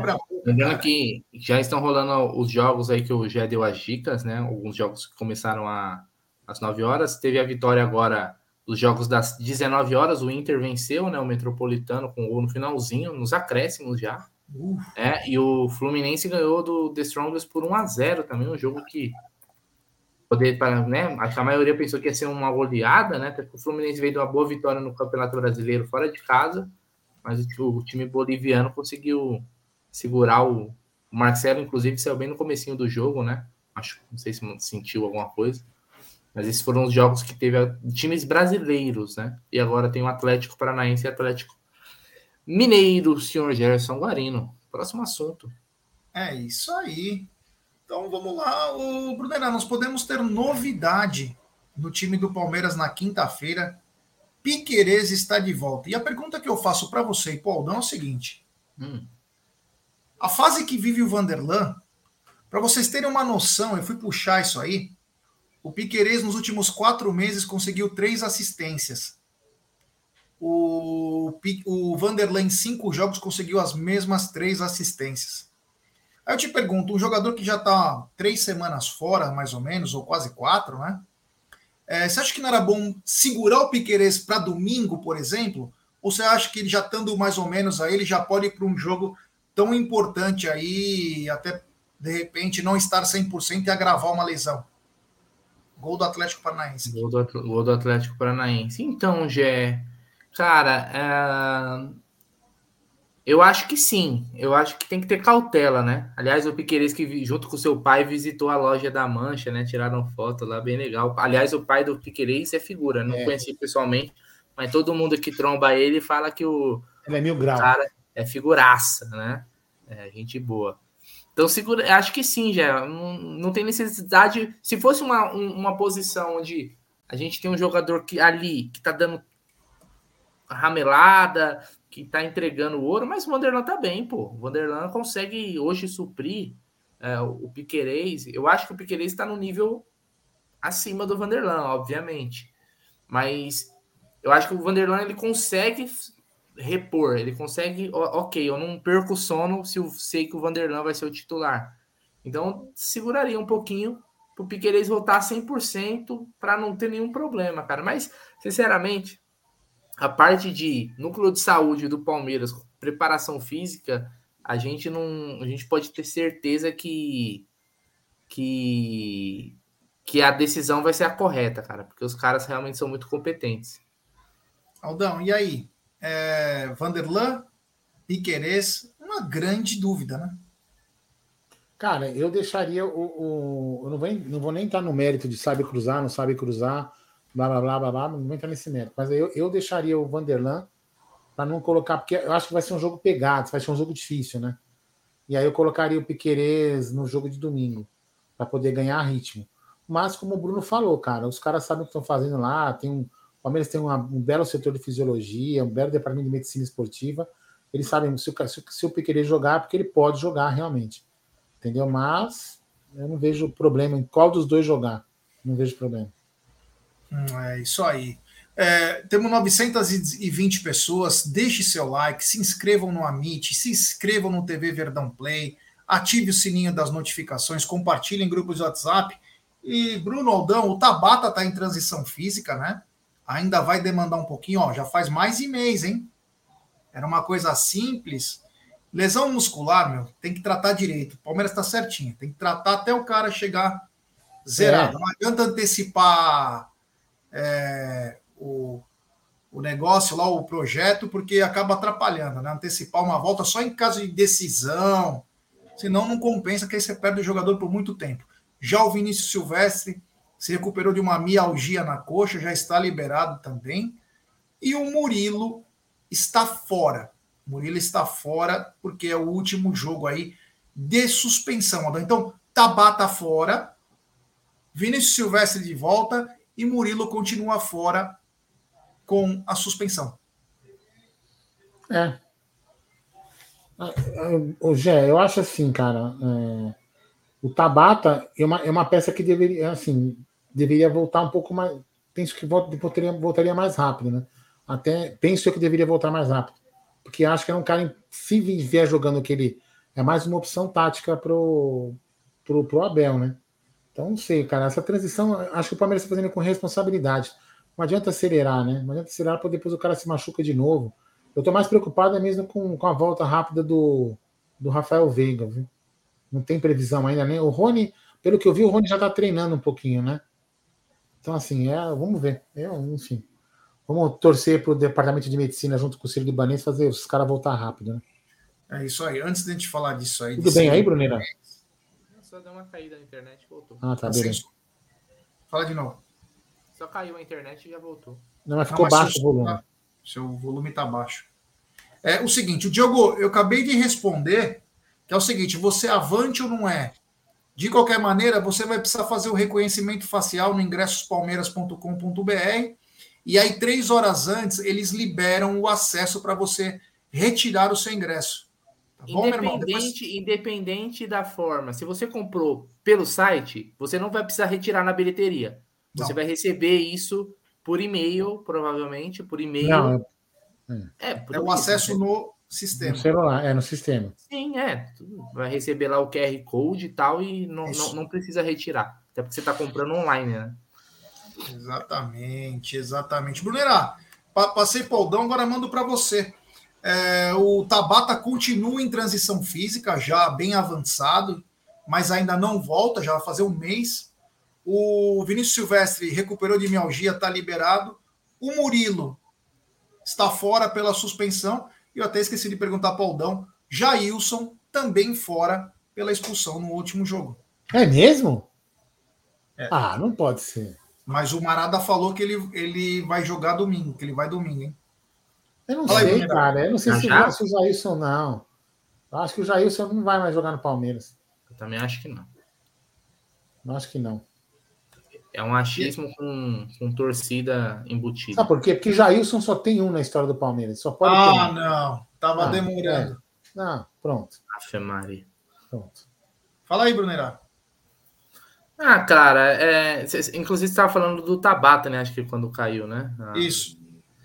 B: Lembrando que já estão rolando os jogos aí que o Gé deu as dicas, né? Alguns jogos que começaram a, às 9 horas. Teve a vitória agora os jogos das 19 horas, o Inter venceu, né, o Metropolitano com gol no finalzinho, nos acréscimos já. Uh. É, e o Fluminense ganhou do The Strongest por 1 a 0 também, um jogo que poder para, né, acho que a maioria pensou que ia ser uma goleada, né, até o Fluminense veio de uma boa vitória no Campeonato Brasileiro fora de casa, mas o, o time boliviano conseguiu segurar o, o Marcelo, inclusive, saiu bem no comecinho do jogo, né? Acho, não sei se sentiu alguma coisa. Mas esses foram os jogos que teve times brasileiros, né? E agora tem o Atlético Paranaense e Atlético Mineiro, senhor Gerson Guarino. Próximo assunto.
C: É isso aí. Então vamos lá, o Brunera, nós podemos ter novidade no time do Palmeiras na quinta-feira. Piquerez está de volta. E a pergunta que eu faço para você e Paul é o seguinte: hum. A fase que vive o Vanderlan, para vocês terem uma noção, eu fui puxar isso aí. O Piquerez, nos últimos quatro meses, conseguiu três assistências. O, o Vanderlei, em cinco jogos, conseguiu as mesmas três assistências. Aí eu te pergunto, um jogador que já está três semanas fora, mais ou menos, ou quase quatro, né? É, você acha que não era bom segurar o Piquerez para domingo, por exemplo? Ou você acha que ele já estando mais ou menos aí, ele já pode ir para um jogo tão importante aí, até de repente não estar 100% e agravar uma lesão? Gol do Atlético Paranaense.
B: Gol do, gol do Atlético Paranaense. Então, Gé, cara, é... eu acho que sim. Eu acho que tem que ter cautela, né? Aliás, o Piqueires que junto com seu pai visitou a loja da Mancha, né? Tiraram foto lá, bem legal. Aliás, o pai do Piqueires é figura, não é. conheci pessoalmente, mas todo mundo que tromba ele fala que o
A: ele é mil graus.
B: cara é figuraça, né? É, gente boa. Então, segura, acho que sim, já. Não, não tem necessidade. Se fosse uma, uma posição onde a gente tem um jogador que ali que tá dando ramelada, que tá entregando ouro, mas o Vanderlan tá bem, pô. O Vanderlan consegue hoje suprir é, o Piquerez. Eu acho que o Piquerez está no nível acima do Vanderlan, obviamente. Mas eu acho que o Vanderlan ele consegue repor, ele consegue, ok, eu não perco o sono se eu sei que o Vanderlan vai ser o titular. Então, seguraria um pouquinho para o Piqueires voltar 100% para não ter nenhum problema, cara. Mas, sinceramente, a parte de núcleo de saúde do Palmeiras, preparação física, a gente não, a gente pode ter certeza que que que a decisão vai ser a correta, cara, porque os caras realmente são muito competentes.
C: Aldão, e aí? É, Vanderlan, Piquerez, uma grande dúvida, né?
A: Cara, eu deixaria o. o eu não vou, não vou nem entrar no mérito de sabe cruzar, não sabe cruzar, blá blá blá blá, blá não vou entrar nesse mérito. Mas eu, eu deixaria o Vanderlan para não colocar, porque eu acho que vai ser um jogo pegado, vai ser um jogo difícil, né? E aí eu colocaria o Piquerez no jogo de domingo, para poder ganhar ritmo. Mas, como o Bruno falou, cara, os caras sabem o que estão fazendo lá, tem um, o Palmeiras tem uma, um belo setor de fisiologia, um belo departamento de medicina esportiva. Eles sabem se o, se, se o jogar, porque ele pode jogar realmente. Entendeu? Mas eu não vejo problema em qual dos dois jogar. Não vejo problema.
C: Hum, é isso aí. É, temos 920 pessoas. Deixe seu like, se inscrevam no Amit, se inscrevam no TV Verdão Play, ative o sininho das notificações, compartilhem em grupos de WhatsApp. E Bruno Aldão, o Tabata está em transição física, né? Ainda vai demandar um pouquinho, ó, já faz mais de mês, hein? Era uma coisa simples. Lesão muscular, meu, tem que tratar direito. O Palmeiras está certinho, tem que tratar até o cara chegar zerado. É. Não adianta antecipar é, o, o negócio lá, o projeto, porque acaba atrapalhando, né? Antecipar uma volta só em caso de decisão, senão não compensa, que aí você perde o jogador por muito tempo. Já o Vinícius Silvestre se recuperou de uma mialgia na coxa, já está liberado também. E o Murilo está fora. O Murilo está fora porque é o último jogo aí de suspensão. Então, Tabata fora, Vinícius Silvestre de volta e Murilo continua fora com a suspensão.
A: É. O Gé, eu acho assim, cara. É o Tabata é uma, é uma peça que deveria, assim, deveria voltar um pouco mais. Penso que voltaria, voltaria mais rápido, né? Até penso que deveria voltar mais rápido. Porque acho que é um cara, se vier jogando que ele é mais uma opção tática pro, pro, pro Abel, né? Então, não sei, cara. Essa transição, acho que o Palmeiras está fazendo com responsabilidade. Não adianta acelerar, né? Não adianta acelerar, porque depois o cara se machuca de novo. Eu tô mais preocupado é mesmo com, com a volta rápida do, do Rafael Veiga, viu? Não tem previsão ainda nem. O Rony, pelo que eu vi, o Rony já está treinando um pouquinho, né? Então, assim, é, vamos ver. É, enfim. Vamos torcer para o departamento de medicina junto com o Ciro Libanês fazer os caras voltar rápido, né?
C: É isso aí. Antes de a gente falar disso aí.
A: Tudo bem aí, Bruneira?
B: Só deu uma caída na internet e voltou.
A: Ah, tá, beleza.
C: Fala de novo.
B: Só caiu a internet e já voltou.
A: Não, mas ficou Não, mas baixo o volume.
C: Tá, seu volume tá baixo. É o seguinte, o Diogo, eu acabei de responder que é o seguinte: você avante ou não é? De qualquer maneira, você vai precisar fazer o reconhecimento facial no ingressospalmeiras.com.br e aí, três horas antes, eles liberam o acesso para você retirar o seu ingresso.
B: Tá bom, independente, Depois... independente da forma, se você comprou pelo site, você não vai precisar retirar na bilheteria. Você não. vai receber isso por e-mail, provavelmente, por e-mail. Não,
C: é, é, é o acesso né? no sistema.
A: No celular, é no sistema.
B: Sim, é. Vai receber lá o QR Code e tal e não, não, não, precisa retirar. Até porque você está comprando online, né?
C: Exatamente, exatamente. Brunera, passei Paudão, agora mando para você. É, o Tabata continua em transição física, já bem avançado, mas ainda não volta, já vai fazer um mês. O Vinícius Silvestre recuperou de mialgia, está liberado. O Murilo está fora pela suspensão e eu até esqueci de perguntar para o Aldão, Jailson também fora pela expulsão no último jogo.
A: É mesmo? É. Ah, não pode ser.
C: Mas o Marada falou que ele, ele vai jogar domingo, que ele vai domingo, hein?
A: Eu não Fala sei, aí, cara. Eu não sei se vai usar isso ou não. Eu acho que o Jailson não vai mais jogar no Palmeiras.
B: Eu também acho que não.
A: Não acho que não.
B: É um achismo com, com torcida embutida.
A: Sabe por quê? Porque Jailson só tem um na história do Palmeiras. Só pode
C: ah,
A: ter
C: um. não. Tava ah, demorando. É.
A: Não, pronto.
B: Afe Maria.
A: Pronto.
C: Fala aí, Brunerá.
B: Ah, cara, é, inclusive você estava falando do Tabata, né? Acho que quando caiu, né? Ah,
C: Isso.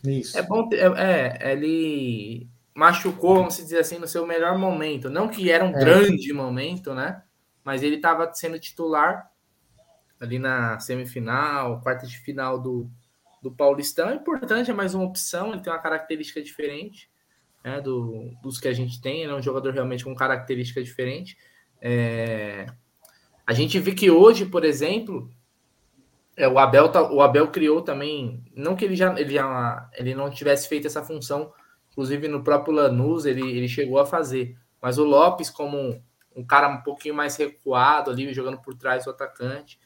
A: Isso.
B: É bom, ter, é, é, ele machucou, vamos dizer assim, no seu melhor momento. Não que era um é. grande momento, né? Mas ele estava sendo titular ali na semifinal, quarta de final do, do Paulistão. É importante, é mais uma opção, ele tem uma característica diferente né, do, dos que a gente tem. Ele é um jogador realmente com característica diferente. É, a gente vê que hoje, por exemplo, é, o, Abel tá, o Abel criou também, não que ele já, ele já ele não tivesse feito essa função, inclusive no próprio Lanús ele, ele chegou a fazer, mas o Lopes como um, um cara um pouquinho mais recuado ali, jogando por trás do atacante,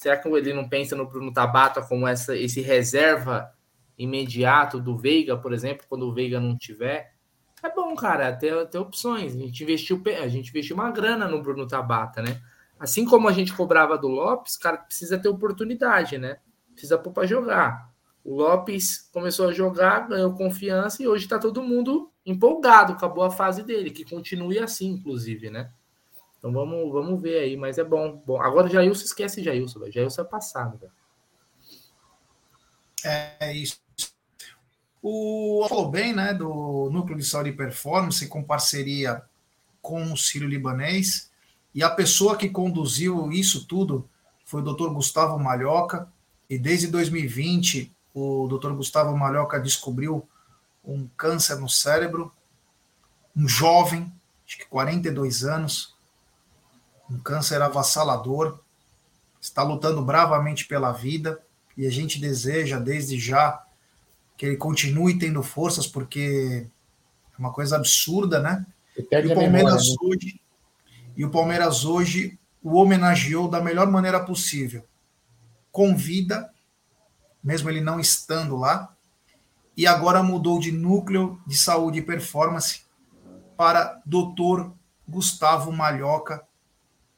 B: será que ele não pensa no Bruno Tabata como essa, esse reserva imediato do Veiga, por exemplo, quando o Veiga não tiver? É bom, cara, ter, ter opções. A gente investiu, a gente investiu uma grana no Bruno Tabata, né? Assim como a gente cobrava do Lopes, cara, precisa ter oportunidade, né? Precisa pôr para jogar. O Lopes começou a jogar, ganhou confiança e hoje está todo mundo empolgado com a fase dele, que continue assim, inclusive, né? Então vamos, vamos ver aí, mas é bom. bom. Agora Jailson esquece Jailson, velho. Jailson é passado, velho.
C: É isso. O falou bem, né, do Núcleo de Saúde e Performance com parceria com o Círio Libanês. E a pessoa que conduziu isso tudo foi o Dr. Gustavo Malhoca. E desde 2020, o Dr. Gustavo Malhoca descobriu um câncer no cérebro. Um jovem, acho que 42 anos, um câncer avassalador, está lutando bravamente pela vida e a gente deseja desde já que ele continue tendo forças, porque é uma coisa absurda, né?
A: E o Palmeiras memória, né?
C: hoje e o Palmeiras hoje o homenageou da melhor maneira possível. Com vida, mesmo ele não estando lá, e agora mudou de núcleo de saúde e performance para Dr. Gustavo Malhoca,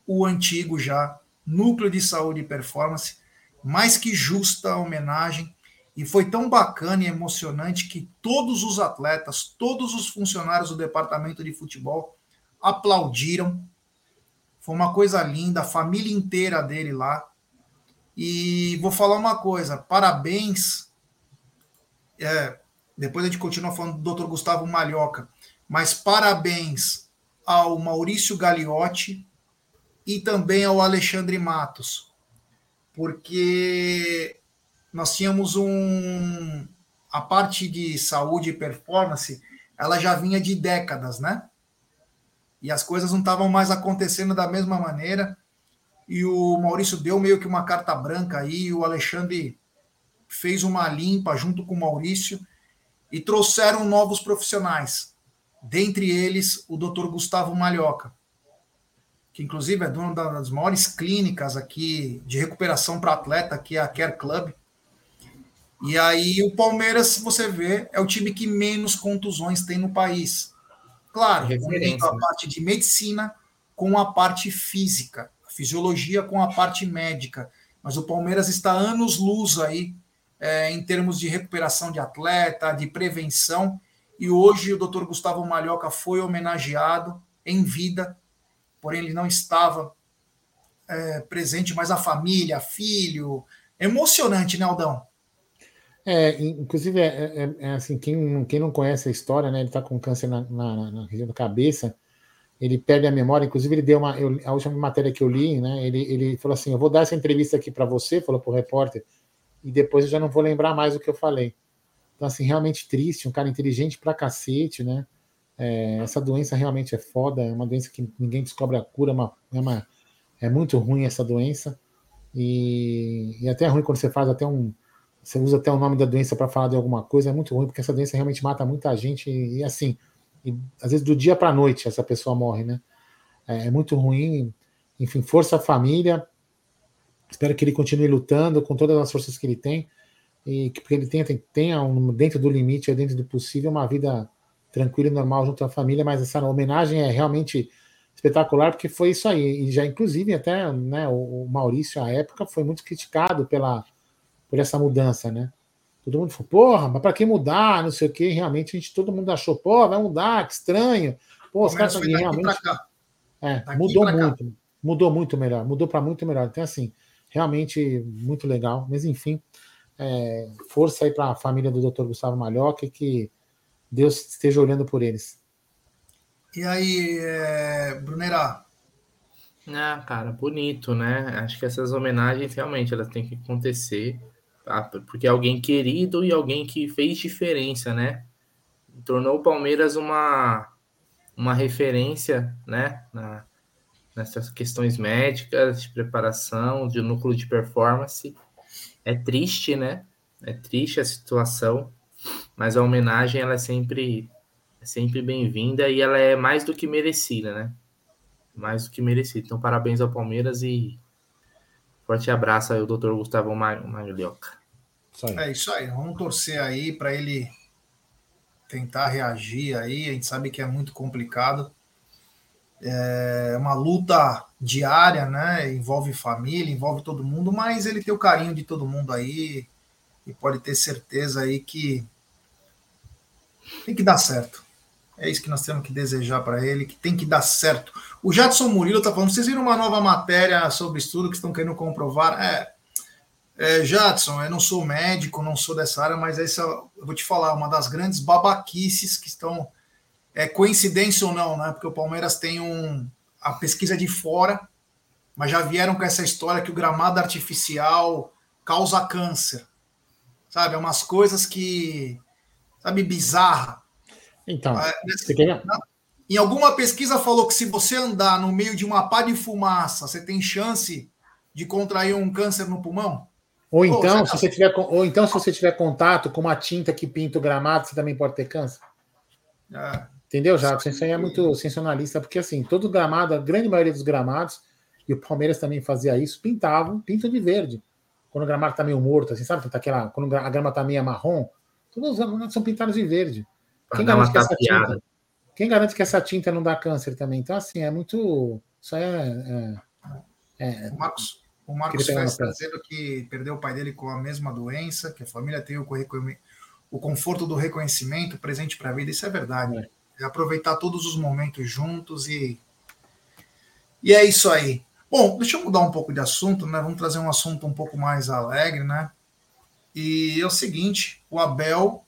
C: o antigo já núcleo de saúde e performance, mais que justa homenagem, e foi tão bacana e emocionante que todos os atletas, todos os funcionários do departamento de futebol aplaudiram foi uma coisa linda, a família inteira dele lá. E vou falar uma coisa: parabéns. É, depois a gente continua falando do Dr. Gustavo Malhoca, mas parabéns ao Maurício Gagliotti e também ao Alexandre Matos, porque nós tínhamos um. A parte de saúde e performance, ela já vinha de décadas, né? e as coisas não estavam mais acontecendo da mesma maneira. E o Maurício deu meio que uma carta branca aí, e o Alexandre fez uma limpa junto com o Maurício e trouxeram novos profissionais. Dentre eles, o Dr. Gustavo Malhoca, que inclusive é dono das maiores clínicas aqui de recuperação para atleta, que é a Care Club. E aí o Palmeiras, você vê, é o time que menos contusões tem no país. Claro, unindo a parte de medicina com a parte física, a fisiologia com a parte médica. Mas o Palmeiras está anos luz aí é, em termos de recuperação de atleta, de prevenção. E hoje o Dr. Gustavo Malhoca foi homenageado em vida, porém ele não estava é, presente, mas a família, filho. Emocionante, né, Aldão?
A: É, inclusive, é, é, é, assim, quem, quem não conhece a história, né? Ele tá com câncer na, na, na, região da cabeça, ele perde a memória. Inclusive, ele deu uma. Eu, a última matéria que eu li, né? Ele, ele falou assim: Eu vou dar essa entrevista aqui para você, falou pro repórter, e depois eu já não vou lembrar mais o que eu falei. Então, assim, realmente triste, um cara inteligente pra cacete, né? É, essa doença realmente é foda, é uma doença que ninguém descobre a cura, é uma, é, uma, é muito ruim essa doença. E, e até é ruim quando você faz até um você usa até o nome da doença para falar de alguma coisa, é muito ruim, porque essa doença realmente mata muita gente e, e assim, e, às vezes do dia para a noite essa pessoa morre, né? É, é, muito ruim. Enfim, força a família. Espero que ele continue lutando com todas as forças que ele tem e que ele tenha, tenha um, dentro do limite, dentro do possível, uma vida tranquilo e normal junto à família, mas essa homenagem é realmente espetacular, porque foi isso aí. E já, inclusive, até né, o Maurício, à época, foi muito criticado pela, por essa mudança, né? Todo mundo falou, porra, mas para que mudar? Não sei o quê. Realmente, a gente, todo mundo achou, pô, vai mudar, que estranho. Pô, os caras realmente. É, mudou muito. Mudou muito melhor, mudou para muito melhor. Então, assim, realmente muito legal. Mas, enfim, é, força aí para a família do Dr. Gustavo Malhoca que Deus esteja olhando por eles.
C: E aí, é, Brunera?
B: Ah, cara, bonito, né? Acho que essas homenagens realmente elas têm que acontecer, tá? porque é alguém querido e alguém que fez diferença, né? Tornou o Palmeiras uma, uma referência, né? Na, nessas questões médicas, de preparação, de núcleo de performance. É triste, né? É triste a situação, mas a homenagem ela é sempre é sempre bem-vinda e ela é mais do que merecida, né? Mais do que merecida. Então, parabéns ao Palmeiras e forte abraço aí ao Dr. Gustavo Maglioca.
C: É isso aí, vamos torcer aí para ele tentar reagir aí. A gente sabe que é muito complicado. É uma luta diária, né? Envolve família, envolve todo mundo, mas ele tem o carinho de todo mundo aí e pode ter certeza aí que tem que dar certo. É isso que nós temos que desejar para ele, que tem que dar certo. O Jadson Murilo está falando, vocês viram uma nova matéria sobre estudo que estão querendo comprovar? É, é, Jadson, eu não sou médico, não sou dessa área, mas essa, eu vou te falar, uma das grandes babaquices que estão, é coincidência ou não, né? Porque o Palmeiras tem um, a pesquisa de fora, mas já vieram com essa história que o gramado artificial causa câncer. Sabe, é umas coisas que, sabe, bizarra.
A: Então,
C: é, em alguma pesquisa falou que se você andar no meio de uma pá de fumaça, você tem chance de contrair um câncer no pulmão?
A: Ou então, Pô, se tá... você tiver, ou então, se você tiver contato com uma tinta que pinta o gramado, você também pode ter câncer. É. Entendeu, Jato? Isso aí é muito sensacionalista, porque assim, todo gramado, a grande maioria dos gramados, e o Palmeiras também fazia isso, pintavam, pintam de verde. Quando o gramado está meio morto, assim, sabe? Tá aquela, quando a grama está meio marrom, todos os gramados são pintados de verde. Quem garante, que essa tinta, quem garante que essa tinta não dá câncer também? Então, assim, é muito. Isso é.
C: é, é o Marcos, o Marcos está dizendo que perdeu o pai dele com a mesma doença, que a família tem o, o conforto do reconhecimento presente para a vida. Isso é verdade. É. é aproveitar todos os momentos juntos e. E é isso aí. Bom, deixa eu mudar um pouco de assunto, né? Vamos trazer um assunto um pouco mais alegre, né? E é o seguinte: o Abel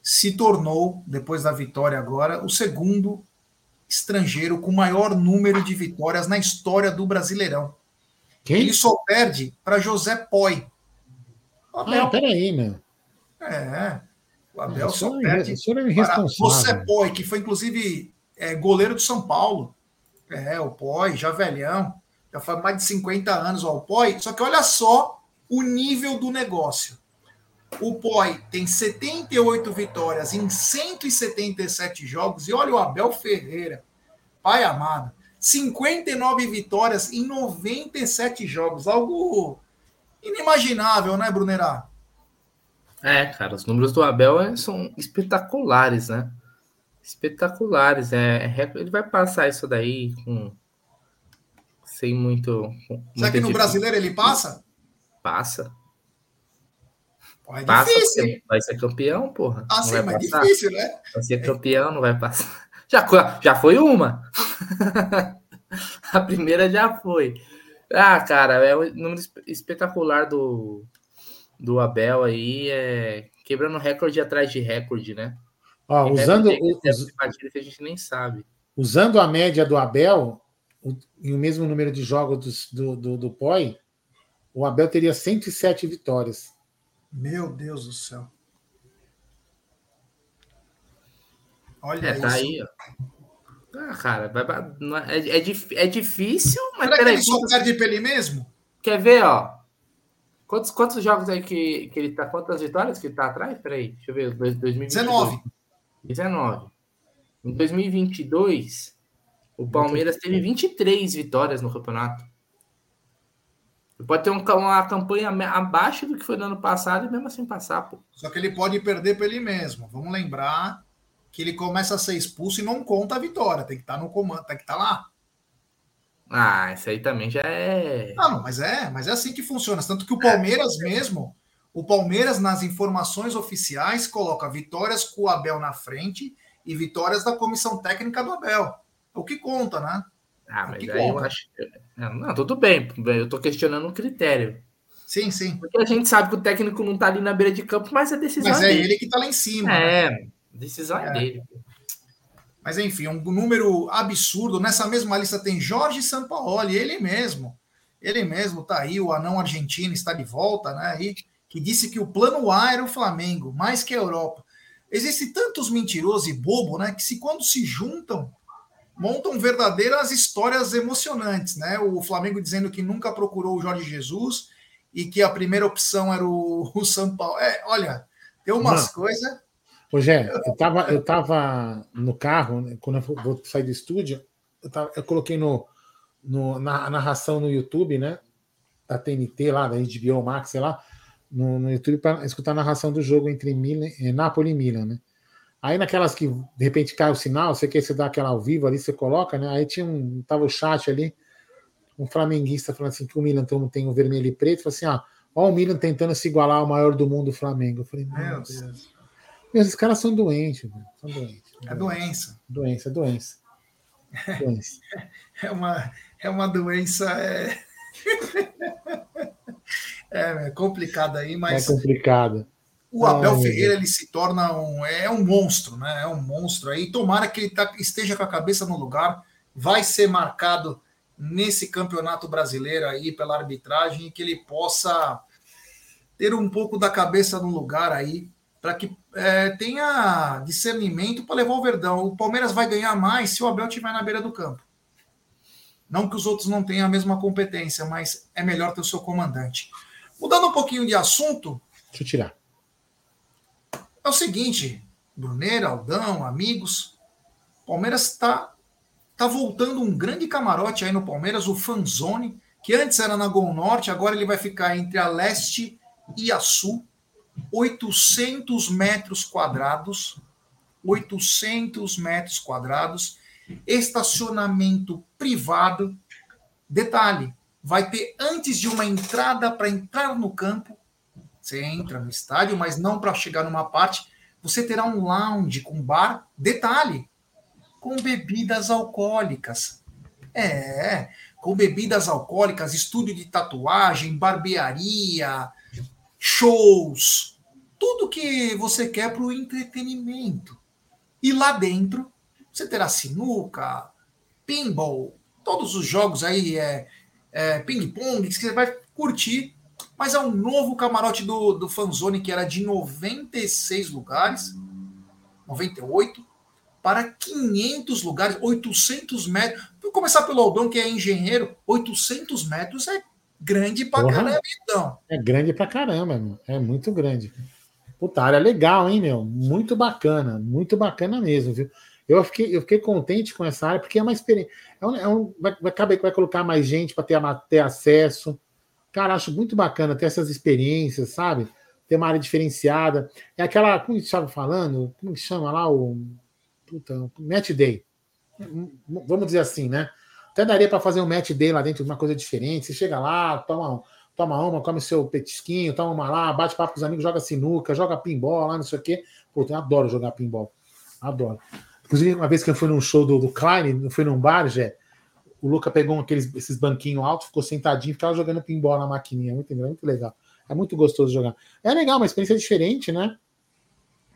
C: se tornou, depois da vitória agora, o segundo estrangeiro com maior número de vitórias na história do Brasileirão. Quem? Ele só perde para José Poi.
A: Abel. Ah, peraí, meu.
C: É. O Abel é, só perde é para José Poi, que foi inclusive é, goleiro do São Paulo. É, o Poi, já velhão. Já faz mais de 50 anos o Poi. Só que olha só o nível do negócio. O Poi tem 78 vitórias em 177 jogos. E olha o Abel Ferreira, pai amado, 59 vitórias em 97 jogos. Algo inimaginável, né, Brunerá?
B: É, cara, os números do Abel é, são espetaculares, né? Espetaculares. É, é, ele vai passar isso daí com. Sem muito.
C: Será que no brasileiro ele passa?
B: Passa.
C: É difícil.
B: Vai ser campeão, porra.
C: Ah, sim, mas passar. difícil, né?
B: Vai ser campeão, não vai passar. Já, já foi uma. a primeira já foi. Ah, cara, é um número espetacular do, do Abel aí, é, quebrando recorde atrás de recorde, né?
A: Ó, usando
B: o, que a gente nem sabe.
A: Usando a média do Abel o, e o mesmo número de jogos do, do, do POI, o Abel teria 107 vitórias.
C: Meu Deus do céu. Olha
B: é, tá isso. aí, ó. Ah, cara, é, é, é, difícil, mas
C: Será peraí, que ele só perde pra ele mesmo?
B: Quer ver, ó? Quantos, quantos jogos aí que, que ele tá? Quantas vitórias que ele tá atrás? Peraí, deixa eu ver. 2022. 19. 19. Em 2022, o Palmeiras teve 23 vitórias no campeonato. Pode ter um, uma campanha abaixo do que foi no ano passado e mesmo assim passar, pô.
C: Só que ele pode perder para ele mesmo. Vamos lembrar que ele começa a ser expulso e não conta a vitória. Tem que estar tá no comando, tem que estar tá lá.
B: Ah, isso aí também já é.
C: Não, não, mas é, mas é assim que funciona. Tanto que o Palmeiras mesmo, o Palmeiras, nas informações oficiais, coloca vitórias com o Abel na frente e vitórias da comissão técnica do Abel. É o que conta, né?
B: Ah, é mas aí conta. eu acho. Não, tudo bem, eu estou questionando o critério.
C: Sim, sim.
B: Porque a gente sabe que o técnico não está ali na beira de campo, mas a decisão
C: mas
B: é,
C: é ele que está lá em cima.
B: É, né? a decisão é, é dele.
C: Mas enfim, um número absurdo. Nessa mesma lista tem Jorge Sampaoli, ele mesmo. Ele mesmo tá aí, o anão argentino está de volta, né? Aí, que disse que o plano A era o Flamengo, mais que a Europa. Existem tantos mentirosos e bobo, né? Que se quando se juntam, montam verdadeiras histórias emocionantes, né? O Flamengo dizendo que nunca procurou o Jorge Jesus e que a primeira opção era o, o São Paulo. É, olha, tem umas coisas.
A: Gé, eu tava, eu tava no carro, né, quando eu vou sair do estúdio, eu, tava, eu coloquei no, no, na narração no YouTube, né? Da TNT lá, da HBO Max, sei lá, no, no YouTube para escutar a narração do jogo entre Milan, eh, Napoli e Milan, né? Aí naquelas que de repente cai o sinal, você quer você dar aquela ao vivo ali, você coloca, né? Aí tinha um. Tava o chat ali, um flamenguista falando assim que o Milan tem o vermelho e preto, falou assim: ó, ó, o Milan tentando se igualar ao maior do mundo, o Flamengo. Eu falei, meu Deus. Deus. esses caras são doentes, são doentes.
C: É doença.
A: Doença, é doença. doença.
C: É uma, é uma doença. É... é, é complicada aí, mas.
A: É complicada.
C: O Abel Ai, Ferreira ele se torna um é um monstro, né? É um monstro aí. Tomara que ele tá, esteja com a cabeça no lugar. Vai ser marcado nesse campeonato brasileiro aí pela arbitragem e que ele possa ter um pouco da cabeça no lugar aí para que é, tenha discernimento para levar o Verdão. O Palmeiras vai ganhar mais se o Abel estiver na beira do campo. Não que os outros não tenham a mesma competência, mas é melhor ter o seu comandante. Mudando um pouquinho de assunto.
A: Deixa eu tirar.
C: É o seguinte, Bruneira, Aldão, amigos, Palmeiras está tá voltando um grande camarote aí no Palmeiras, o Fanzone, que antes era na Gol Norte, agora ele vai ficar entre a Leste e a Sul, 800 metros quadrados, 800 metros quadrados, estacionamento privado. Detalhe, vai ter antes de uma entrada para entrar no campo, você entra no estádio, mas não para chegar numa parte. Você terá um lounge com bar, detalhe, com bebidas alcoólicas. É, com bebidas alcoólicas, estúdio de tatuagem, barbearia, shows, tudo que você quer para o entretenimento. E lá dentro você terá sinuca, pinball, todos os jogos aí, é, é ping-pong, que você vai curtir mas é um novo camarote do, do Fanzone que era de 96 lugares, 98, para 500 lugares, 800 metros. Vou começar pelo Aldão, que é engenheiro. 800 metros é grande pra Porra, caramba, então.
A: É grande pra caramba, meu. é muito grande. Puta, área legal, hein, meu? Muito bacana, muito bacana mesmo, viu? Eu fiquei, eu fiquei contente com essa área, porque é uma experiência. É um, é um, vai, vai, vai colocar mais gente para ter, ter acesso. Cara, acho muito bacana ter essas experiências, sabe? Ter uma área diferenciada. É aquela, como estava falando, como chama lá o. Puta, match day. Vamos dizer assim, né? Até daria para fazer um match day lá dentro, uma coisa diferente. Você chega lá, toma, toma uma, come seu petisquinho, toma uma lá, bate papo com os amigos, joga sinuca, joga pinball lá, não sei o quê. Puta, eu adoro jogar pinball. Adoro. Inclusive, uma vez que eu fui num show do, do Klein, fui num bar, Jé, o Luca pegou aqueles, esses banquinhos altos, ficou sentadinho, ficava jogando pinball na maquininha. Muito, muito legal. É muito gostoso jogar. É legal, uma experiência diferente, né?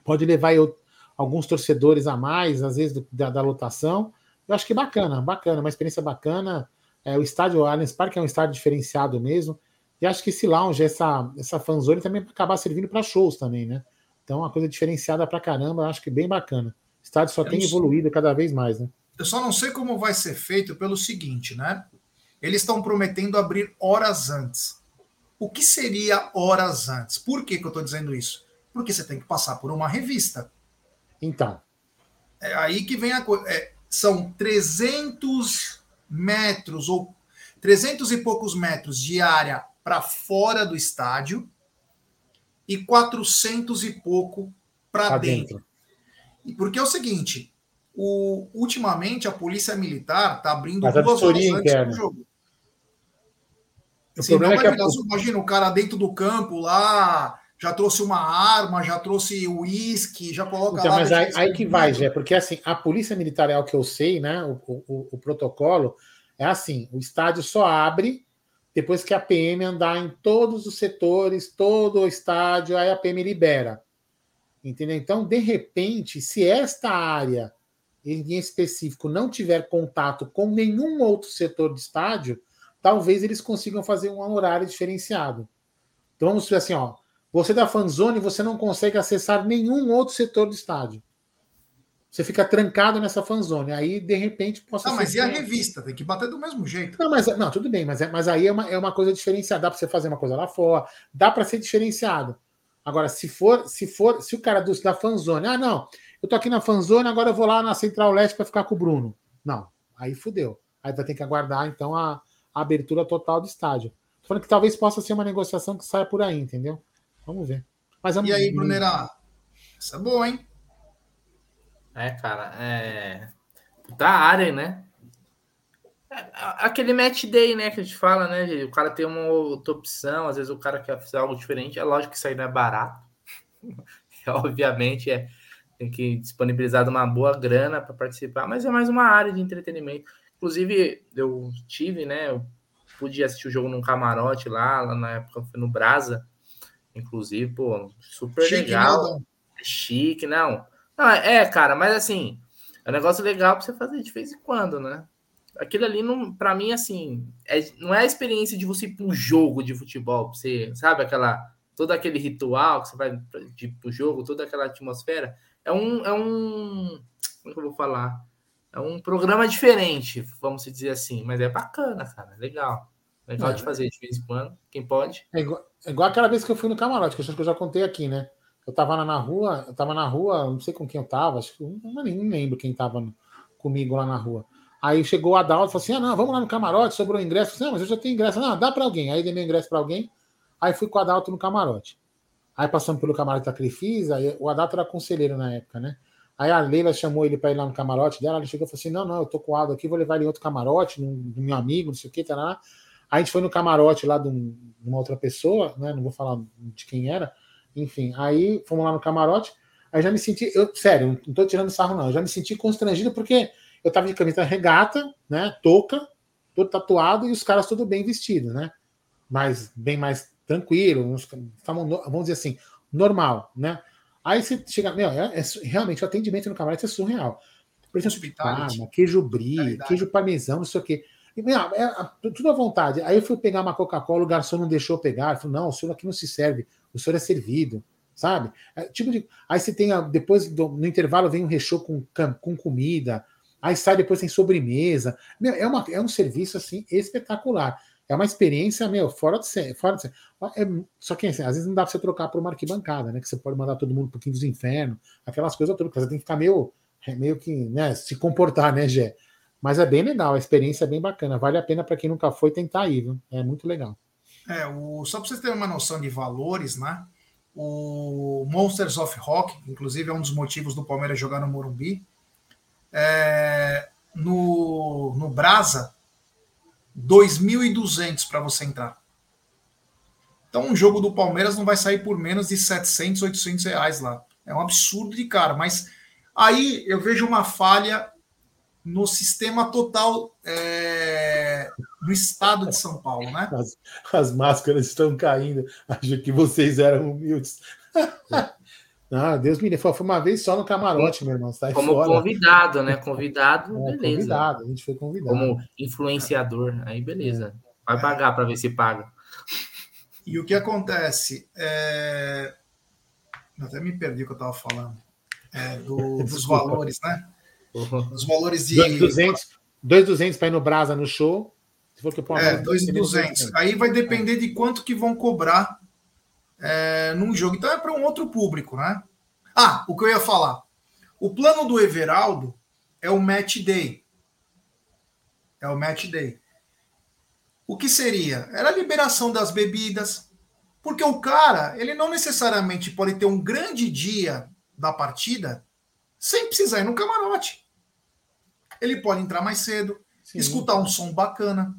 A: Pode levar eu, alguns torcedores a mais, às vezes, do, da, da, lotação. Eu acho que é bacana, bacana, uma experiência bacana. É, o estádio o Allianz Parque é um estádio diferenciado mesmo. E acho que esse lounge, essa, essa fanzone também vai acabar servindo para shows também, né? Então, uma coisa diferenciada para caramba, acho que bem bacana. O estádio só eu tem evoluído cada vez mais, né?
C: Eu só não sei como vai ser feito pelo seguinte, né? Eles estão prometendo abrir horas antes. O que seria horas antes? Por que, que eu estou dizendo isso? Porque você tem que passar por uma revista.
A: Então.
C: É aí que vem a coisa. É, são 300 metros ou 300 e poucos metros de área para fora do estádio e 400 e pouco para dentro. dentro. Porque é o seguinte, o, ultimamente a polícia militar está abrindo
A: Mas
C: duas horas antes
A: interna.
C: do jogo.
A: O
C: Senão
A: problema é que a-
C: Imagina o cara dentro do campo lá, já trouxe uma arma, já trouxe uísque, já coloca
A: Então,
C: lá.
A: mas aí, aí que vai. Gé, porque assim, a polícia militar é o que eu sei, né? O, o- o protocolo é assim: o estádio só abre depois que a PM andar em todos os setores, todo o estádio, aí a PM libera. Entendeu? Então, de repente, se esta área em específico não tiver contato com nenhum outro setor do estádio, talvez eles consigam fazer um horário diferenciado. Então vamos dizer assim, ó, você da fanzone, você não consegue acessar nenhum outro setor do estádio. Você fica trancado nessa fanzone. Aí, de repente, possa
C: Ah, mas e a revista? Tem que bater do mesmo jeito.
A: Não, mas não, tudo bem, mas, é- mas aí é uma, é uma coisa diferenciada. Dá para você fazer uma coisa lá fora, dá para ser diferenciado. Agora, se for, se for, se o cara do, da fanzone, ah, não, eu tô aqui na fanzone, agora eu vou lá na Central Leste para ficar com o Bruno. Não, aí fudeu. Aí vai ter que aguardar, então, a, a abertura total do estádio. Tô falando que talvez possa ser uma negociação que saia por aí, entendeu? Vamos ver. Mas é
C: E aí, Brunerá? Essa é boa, hein?
B: É, cara, é. Da área, né? É, a- Aquele match day, né, que a gente fala, né? O cara tem uma outra opção, às vezes o cara quer fazer algo diferente. É lógico que isso aí não é barato. Obviamente, é, tem que disponibilizar uma boa grana para participar, mas é mais uma área de entretenimento. Inclusive, eu tive, né? Eu pude assistir o jogo num camarote lá, lá na época foi no Brasa. Inclusive, pô, super
C: Chique,
B: legal.
C: né, Aldão?
B: Chique, não. Não, é, cara, mas assim, é um negócio legal pra você fazer de vez em quando, né? Aquilo ali, não, pra mim, assim, é, não é a experiência de você ir pra um jogo de futebol, você, sabe, aquela, todo aquele ritual que você vai de, pro jogo, toda aquela atmosfera. É um, é um, como é que eu vou falar? É um programa diferente, vamos dizer assim, mas é bacana, cara, é legal. Legal
A: É,
B: de fazer de vez em quando, quem pode.
A: É igual, é igual aquela vez que eu fui no camarote, que eu acho que eu já contei aqui, né? Eu tava lá na rua, eu tava na rua, não sei com quem eu tava, acho que eu não, nem lembro quem tava no- comigo lá na rua. Aí chegou o Adalto e falou assim: ah, não, vamos lá no camarote, sobrou ingresso. Eu falei, não, mas eu já tenho ingresso. Não, dá pra alguém. Aí dei meu ingresso pra alguém, aí fui com o Adalto no camarote. Aí passamos pelo camarote da Crefisa, o Adalto era conselheiro na época, né? Aí a Leila chamou ele pra ir lá no camarote dela, ele chegou e falou assim: não, não, eu tô com o Aldo aqui, vou levar ele em outro camarote, no, meu amigo, não sei o que, tá lá. Aí a gente foi no camarote lá de, um- de uma outra pessoa, né? Não vou falar de quem era. Enfim, aí fomos lá no camarote. Aí já me senti, eu, sério, não tô tirando sarro, não. Eu já me senti constrangido porque eu tava de camisa regata, né? Touca, todo tatuado e os caras tudo bem vestidos, né? Mas bem mais tranquilo, uns- estavam, vamos dizer assim, normal, né? Aí você chega, meu, é, é realmente o atendimento no camarote é surreal. Por exemplo, parma, queijo brie, queijo parmesão, não sei o quê. E, meu, é, tudo à vontade. Aí eu fui pegar uma Coca-Cola, o garçom não deixou pegar. Ele falou: não, o senhor aqui não se serve, o senhor é servido, sabe? É, tipo de, aí você tem, a- depois do- no intervalo, vem um recheio com, com comida, aí sai depois tem sobremesa. Meu, é, uma, é um serviço assim espetacular. É uma experiência, meu, fora de série. Fora de série. É, só que assim, às vezes não dá pra você trocar por uma arquibancada, né? Que você pode mandar todo mundo pro Quinto dos Infernos, aquelas coisas todas, você tem que ficar meio, é, meio que, né, se comportar, né, Gé? Mas é bem legal, a experiência é bem bacana. Vale a pena para quem nunca foi tentar ir, viu? É muito legal.
C: É, o, só para vocês terem uma noção de valores, né? O Monsters of Rock, inclusive é um dos motivos do Palmeiras jogar no Morumbi. É, no, no Brasa, 2.200 para você entrar. Então, um jogo do Palmeiras não vai sair por menos de 700, 800 reais lá. É um absurdo de caro. Mas aí eu vejo uma falha no sistema total é, no estado de São Paulo, né?
A: As, as máscaras estão caindo. Acho que vocês eram humildes. ah, Deus me livre. Foi uma vez só no camarote, meu irmão. Sai
B: Como
A: fora.
B: convidado, né? Convidado,
A: É,
B: beleza.
A: convidado, a gente foi convidado.
B: Como influenciador, aí beleza. Vai pagar para ver se paga.
C: E o que acontece? É... eu Até me perdi o que eu estava falando. É, do- dos
A: Desculpa.
C: valores, né? Os valores de.
A: 2,200 2,200 para ir no Brasa no show. Se for que o
C: É,
A: Palmeiras-
C: 2,200. Aí vai depender de quanto que vão cobrar é, num jogo. Então é para um outro público, né? Ah, o que eu ia falar. O plano do Everaldo é o match day. É o match day. O que seria? Era a liberação das bebidas. Porque o cara, ele não necessariamente pode ter um grande dia da partida sem precisar ir no camarote. Ele pode entrar mais cedo, Sim. escutar um som bacana,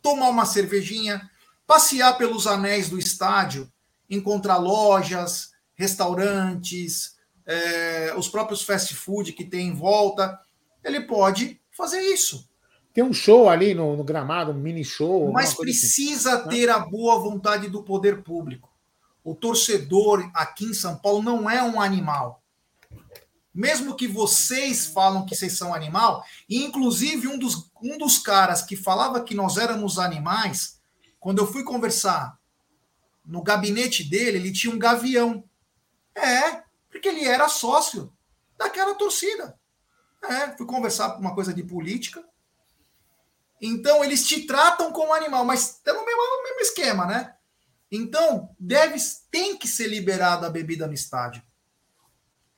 C: tomar uma cervejinha, passear pelos anéis do estádio, encontrar lojas, restaurantes, é, os próprios fast food que tem em volta. Ele pode fazer isso.
A: Tem um show ali no, no gramado, um mini show.
C: Mas assim. precisa assim. ter a boa vontade do poder público. O torcedor aqui em São Paulo não é um animal. Mesmo que vocês falam que vocês são animal, e inclusive um dos, um dos caras que falava que nós éramos animais, quando eu fui conversar no gabinete dele, ele tinha um gavião. É, porque ele era sócio daquela torcida. É, fui conversar uma coisa de política. Então, eles te tratam como animal, mas estamos no mesmo, mesmo esquema, né? Então, deve, tem que ser liberada a bebida no estádio.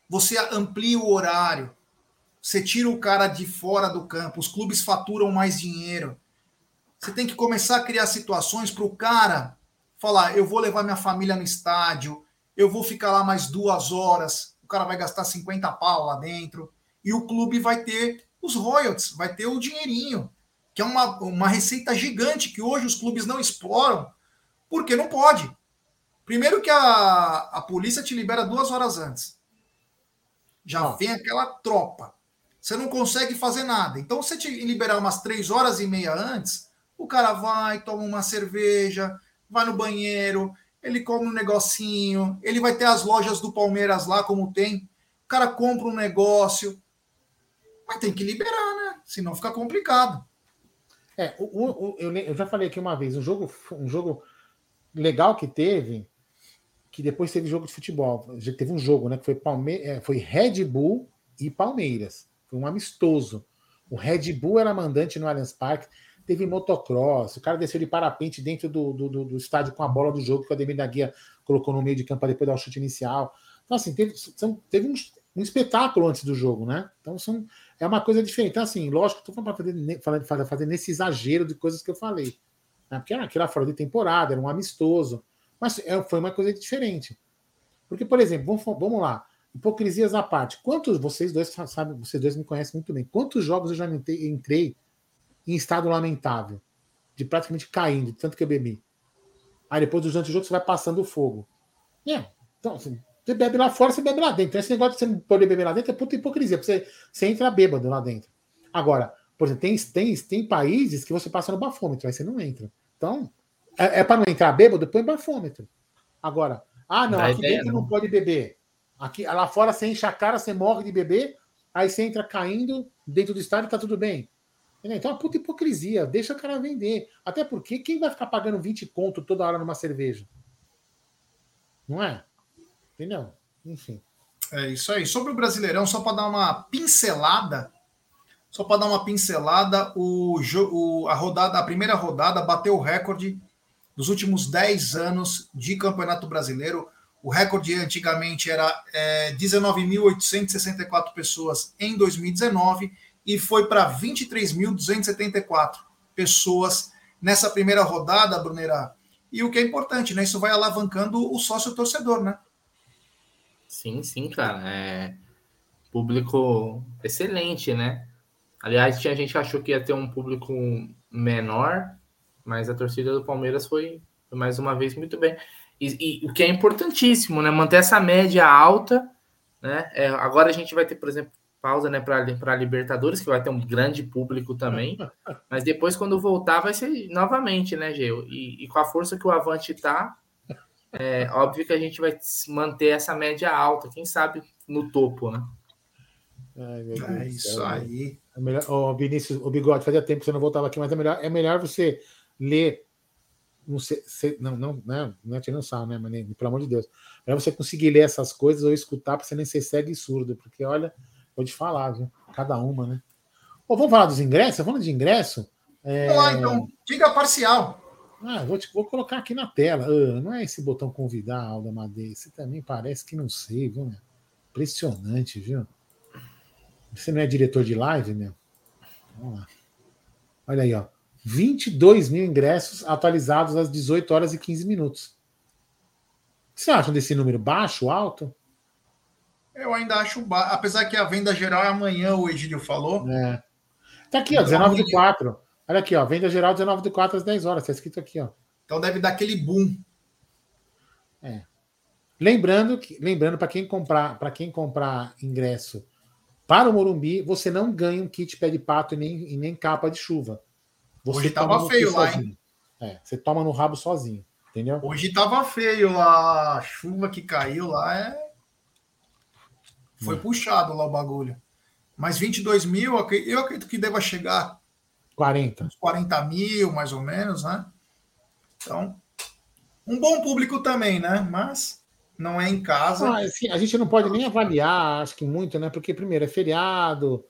C: Você amplia o horário, você tira o cara de fora do campo, os clubes faturam mais dinheiro. Você tem que começar a criar situações para o cara falar: eu vou levar minha família no estádio, eu vou ficar lá mais duas horas, o cara vai gastar 50 pau lá dentro, e o clube vai ter os royalties, vai ter o dinheirinho, que é uma, uma receita gigante que hoje os clubes não exploram, porque não pode. Primeiro que a, a polícia te libera duas horas antes. Já vem aquela tropa. Você não consegue fazer nada. Então, se te liberar umas três horas e meia antes, o cara vai, toma uma cerveja, vai no banheiro, ele come um negocinho, ele vai ter as lojas do Palmeiras lá, como tem. O cara compra um negócio. Mas tem que liberar, né? Senão fica complicado.
A: É, o, o, eu, eu, já falei aqui uma vez, um jogo, um jogo legal que teve, que depois teve jogo de futebol. Teve um jogo, né? Que foi, Palme é, foi Red Bull e Palmeiras. Foi um amistoso. O Red Bull era mandante no Allianz Parque teve motocross, o cara desceu de parapente dentro do, do, do estádio com a bola do jogo que o Ademir da Guia colocou no meio de campo para depois dar o chute inicial. Então, assim, teve, são, teve um, um, espetáculo antes do jogo, né? Então, são, é uma coisa diferente. Então, assim, lógico, estou falando para fazer, fazer, nesse exagero de coisas que eu falei. Né? Porque era aquela fora de temporada, era um amistoso. Mas é, foi uma coisa diferente. Porque, por exemplo, vamos, vamos lá, hipocrisias à parte. Quantos, vocês dois sabem, vocês dois me conhecem muito bem, quantos jogos eu já entrei, entrei em estado lamentável, de praticamente caindo, tanto que eu bebi. Aí depois durante o jogo você vai passando o fogo. É, então, assim, você bebe lá fora, você bebe lá dentro. Então, esse negócio de você não poder beber lá dentro é puta hipocrisia, porque você, você entra bêbado lá dentro. Agora, por exemplo, tem, tem, tem países que você passa no bafômetro, aí você não entra. Então, é, é para não entrar bêbado, põe bafômetro. Agora, ah, não, aqui dentro não. não pode beber. Aqui, lá fora você enche a cara, você morre de beber, aí você entra caindo dentro do estádio, tá tudo bem. Então é uma puta hipocrisia. Deixa o cara vender. Até porque quem vai ficar pagando 20 conto toda hora numa cerveja? Não é? Entendeu? Enfim.
C: É isso aí. Sobre o Brasileirão, só para dar uma pincelada, só para dar uma pincelada, o, o, a rodada, a primeira rodada bateu o recorde dos últimos 10 anos de Campeonato Brasileiro. O recorde antigamente era é, 19.864 pessoas em 2019 e foi para 23.274 pessoas nessa primeira rodada, Brunera. E o que é importante, né? Isso vai alavancando o sócio torcedor, né?
B: Sim, sim, cara. É público excelente, né? Aliás, tinha gente que achou que ia ter um público menor, mas a torcida do Palmeiras foi, foi mais uma vez muito bem. E, e, o que é importantíssimo, né? Manter essa média alta, né? É, agora a gente vai ter, por exemplo, pausa né, para Libertadores, que vai ter um grande público também. Mas depois, quando voltar, vai ser novamente, né, Geo? E, e com a força que o Avante tá, é óbvio que a gente vai manter essa média alta, quem sabe no topo, né?
C: Ai, é isso aí.
A: É melhor, oh, Vinícius, o bigode, fazia tempo que você não voltava aqui, mas é melhor, é melhor você ler. Não, sei, não, não, né, não é tirando sal, né, mas pelo amor de Deus. É melhor você conseguir ler essas coisas ou escutar para você nem ser cego e surdo, porque olha, Te falar, viu? Cada uma, né? Ou vamos falar dos ingressos? Falando de ingresso.
C: É... Vamos lá, então. Diga parcial.
A: Ah, vou, te, vou colocar aqui na tela. Ah, não é esse botão convidar, Alda Madeira. Você também parece que não sei, viu, meu? Impressionante, viu? Você não é diretor de live, meu? Vamos lá. Olha aí, ó. 22 mil ingressos atualizados às 18 horas e 15 minutos. O que você acha desse número? Baixo, alto?
C: Eu ainda acho, ba... apesar que a venda geral é amanhã, o Egílio falou.
A: É. Tá aqui, ó, 19 do 4. Olha aqui, ó, venda geral 19 do 4 às 10 horas, tá escrito aqui, ó.
C: Então deve dar aquele boom.
A: É. Lembrando que, lembrando para quem comprar, para quem comprar ingresso para o Morumbi, você não ganha um kit pé de pato e nem, e nem capa de chuva. Você
C: Hoje tava feio lá,
A: sozinho. hein? É, você toma no rabo sozinho, entendeu?
C: Hoje tava feio lá, a chuva que caiu lá é foi hum. puxado lá o bagulho. Mas 22 mil, eu acredito que deva chegar
A: 40.
C: Uns 40 mil, mais ou menos, né? Então, um bom público também, né? Mas não é em casa.
A: Ah, assim, a gente não pode nem avaliar, acho que muito, né? Porque, primeiro, é feriado,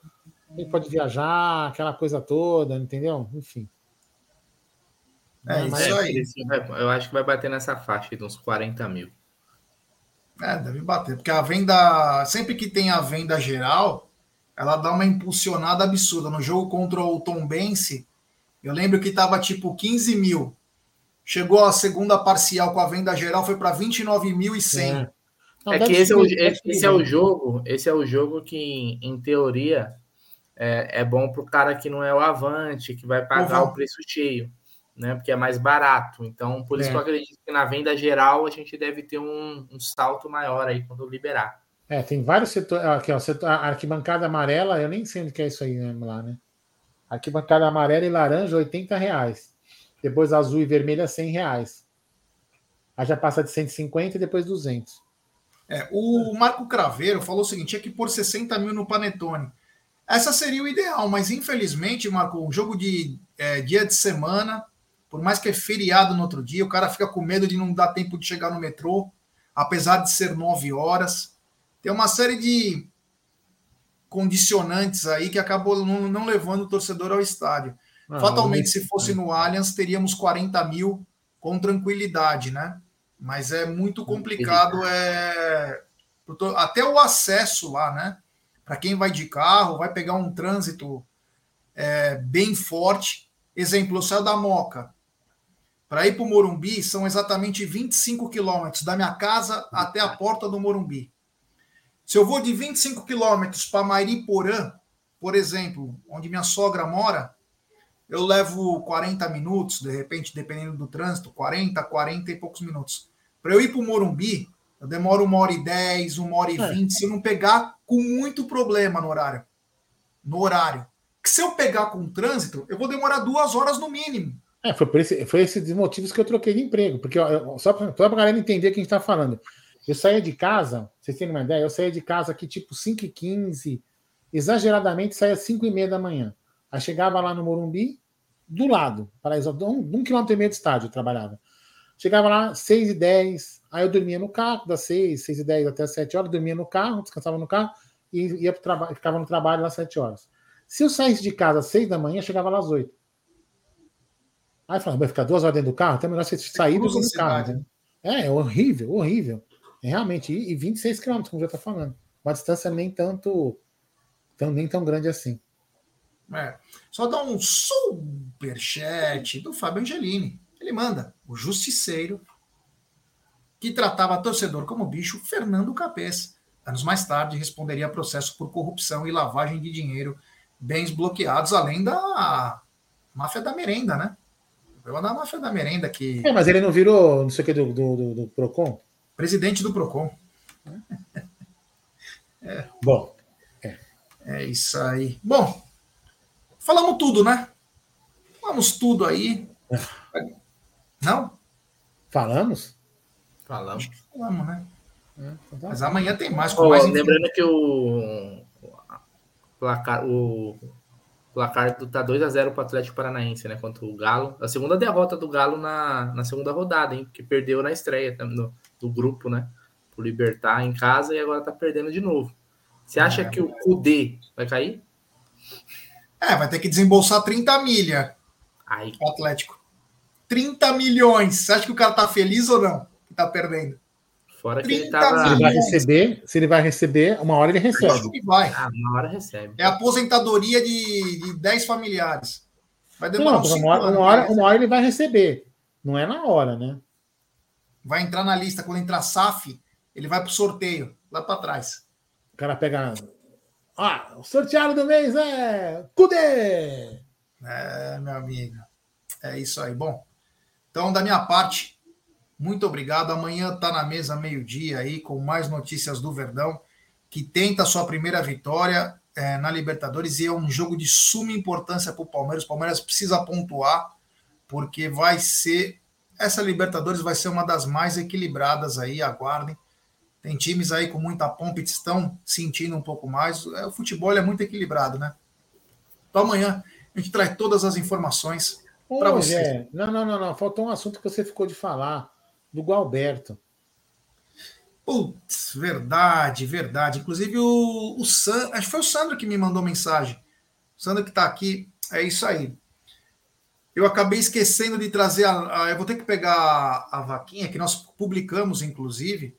A: ele pode viajar, aquela coisa toda, entendeu? Enfim.
B: É, isso é, aí. Eu acho que vai bater nessa faixa de uns 40 mil.
C: É, deve bater, porque a venda, sempre que tem a venda geral, ela dá uma impulsionada absurda. No jogo contra o Tom Bense, eu lembro que estava tipo 15 mil. Chegou a segunda parcial com a venda geral, foi para 29.100.
B: É. é que esse é, o, esse é o jogo, esse é o jogo que, em teoria, é, é bom para o cara que não é o avante, que vai pagar uhum. o preço cheio, né? Porque é mais barato. Então, por isso é. que eu acredito que na venda geral a gente deve ter um, um salto maior aí quando liberar.
A: É, tem vários setores. Aqui, ó, setor, a arquibancada amarela, eu nem sei onde que é isso aí né, lá, né? Arquibancada amarela e laranja, 80 reais. Depois azul e vermelha, 100 reais. Aí já passa de 150 e depois 200.
C: É, o Marco Craveiro falou o seguinte: tinha que pôr 60 mil no Panetone. Essa seria o ideal, mas infelizmente, Marco, um jogo de é, dia de semana, por mais que é feriado no outro dia, o cara fica com medo de não dar tempo de chegar no metrô, apesar de ser 9 horas. Tem uma série de condicionantes aí que acabou não, não levando o torcedor ao estádio. Ah, Fatalmente, se fosse no Allianz, teríamos 40 mil com tranquilidade, né? Mas é muito complicado, é até o acesso lá, né? Para quem vai de carro, vai pegar um trânsito é, bem forte. Exemplo, eu saio da Moca. Para ir para o Morumbi, são exatamente 25 quilômetros da minha casa até a porta do Morumbi. Se eu vou de 25 quilômetros para Mairiporã, por exemplo, onde minha sogra mora, eu levo 40 minutos, de repente, dependendo do trânsito, 40, 40 e poucos minutos. Para eu ir para o Morumbi, eu demoro uma hora e 10, uma hora e é. vinte, se eu não pegar com muito problema no horário. No horário. Que se eu pegar com trânsito, eu vou demorar duas horas no mínimo.
A: É, foi, por esse, foi esses motivos que eu troquei de emprego. Porque, ó, só para a galera entender o que a gente está falando. Eu saía de casa, vocês têm uma ideia? Eu saía de casa aqui tipo 5h15, exageradamente saía 5h30 da manhã. Aí chegava lá no Morumbi, do lado, paraíso, um, um quilômetro e meio de estádio eu trabalhava. Chegava lá, 6 e 10, aí eu dormia no carro, das 6, 6 e 10 até 7 horas, dormia no carro, descansava no carro e ia pro ficava no trabalho lá 7 horas. Se eu saísse de casa às 6 da manhã, chegava lá às 8. Aí eu falava, vai ficar duas horas dentro do carro? Então é melhor você sair do carro. Né? É, é horrível, horrível. É, realmente, e, e 26 quilômetros, como já está falando. Uma distância nem tanto, tão, nem tão grande assim.
C: É. Só dá um superchat do Fábio Angelini. Ele manda o justiceiro que tratava torcedor como bicho, Fernando Capês. Anos mais tarde, responderia a processo por corrupção e lavagem de dinheiro, bens bloqueados, além da máfia da merenda, né? Eu da máfia da merenda que.
A: É, mas ele não virou, não sei o que, do, do, do, do Procon?
C: Presidente do Procon.
A: É. Bom.
C: É. é isso aí. Bom, Falamos tudo, né? Falamos tudo aí. Não?
A: Falamos?
B: Falamos.
C: Falamos, né? É, então tá Mas amanhã tem mais. Oh, mais
B: lembrando que o placar, o placar tá 2x0 para o Atlético Paranaense, né? Contra o Galo. A segunda derrota do Galo na, na segunda rodada, hein? Que perdeu na estreia no, do grupo, né? Por Libertar em casa e agora tá perdendo de novo. Você acha é. que o Kudê vai cair?
C: É, vai ter que desembolsar 30 milha.
B: Aí.
C: O Atlético. 30 milhões. Você acha que o cara tá feliz ou não? Que tá perdendo.
B: Fora que ele tava...
A: Se ele vai receber, se ele vai receber, uma hora ele recebe.
C: acho que vai.
B: Ah, uma hora recebe.
C: É aposentadoria de, de 10 familiares.
A: Vai demorar não, uma, hora, uma, hora, uma hora ele vai receber. Não é na hora, né?
C: Vai entrar na lista. Quando entrar SAF, ele vai pro sorteio, lá para trás.
A: cara pega. Ah, o sorteado do mês é. Cudê!
C: É, meu amigo. É isso aí. Bom, então, da minha parte, muito obrigado. Amanhã tá na mesa meio-dia aí com mais notícias do Verdão, que tenta sua primeira vitória é, na Libertadores e é um jogo de suma importância para o Palmeiras. O Palmeiras precisa pontuar, porque vai ser. Essa Libertadores vai ser uma das mais equilibradas aí, aguardem. Tem times aí com muita pompa e estão sentindo um pouco mais. É, o futebol é muito equilibrado, né? Então amanhã a gente traz todas as informações para você.
A: É. Não, não, não, não. Faltou um assunto que você ficou de falar, do Gualberto.
C: Putz, verdade, verdade. Inclusive o, o acho que foi o Sandro que me mandou mensagem. O Sandro que está aqui, é isso aí. Eu acabei esquecendo de trazer a, a, Eu vou ter que pegar a, vaquinha que nós publicamos, inclusive.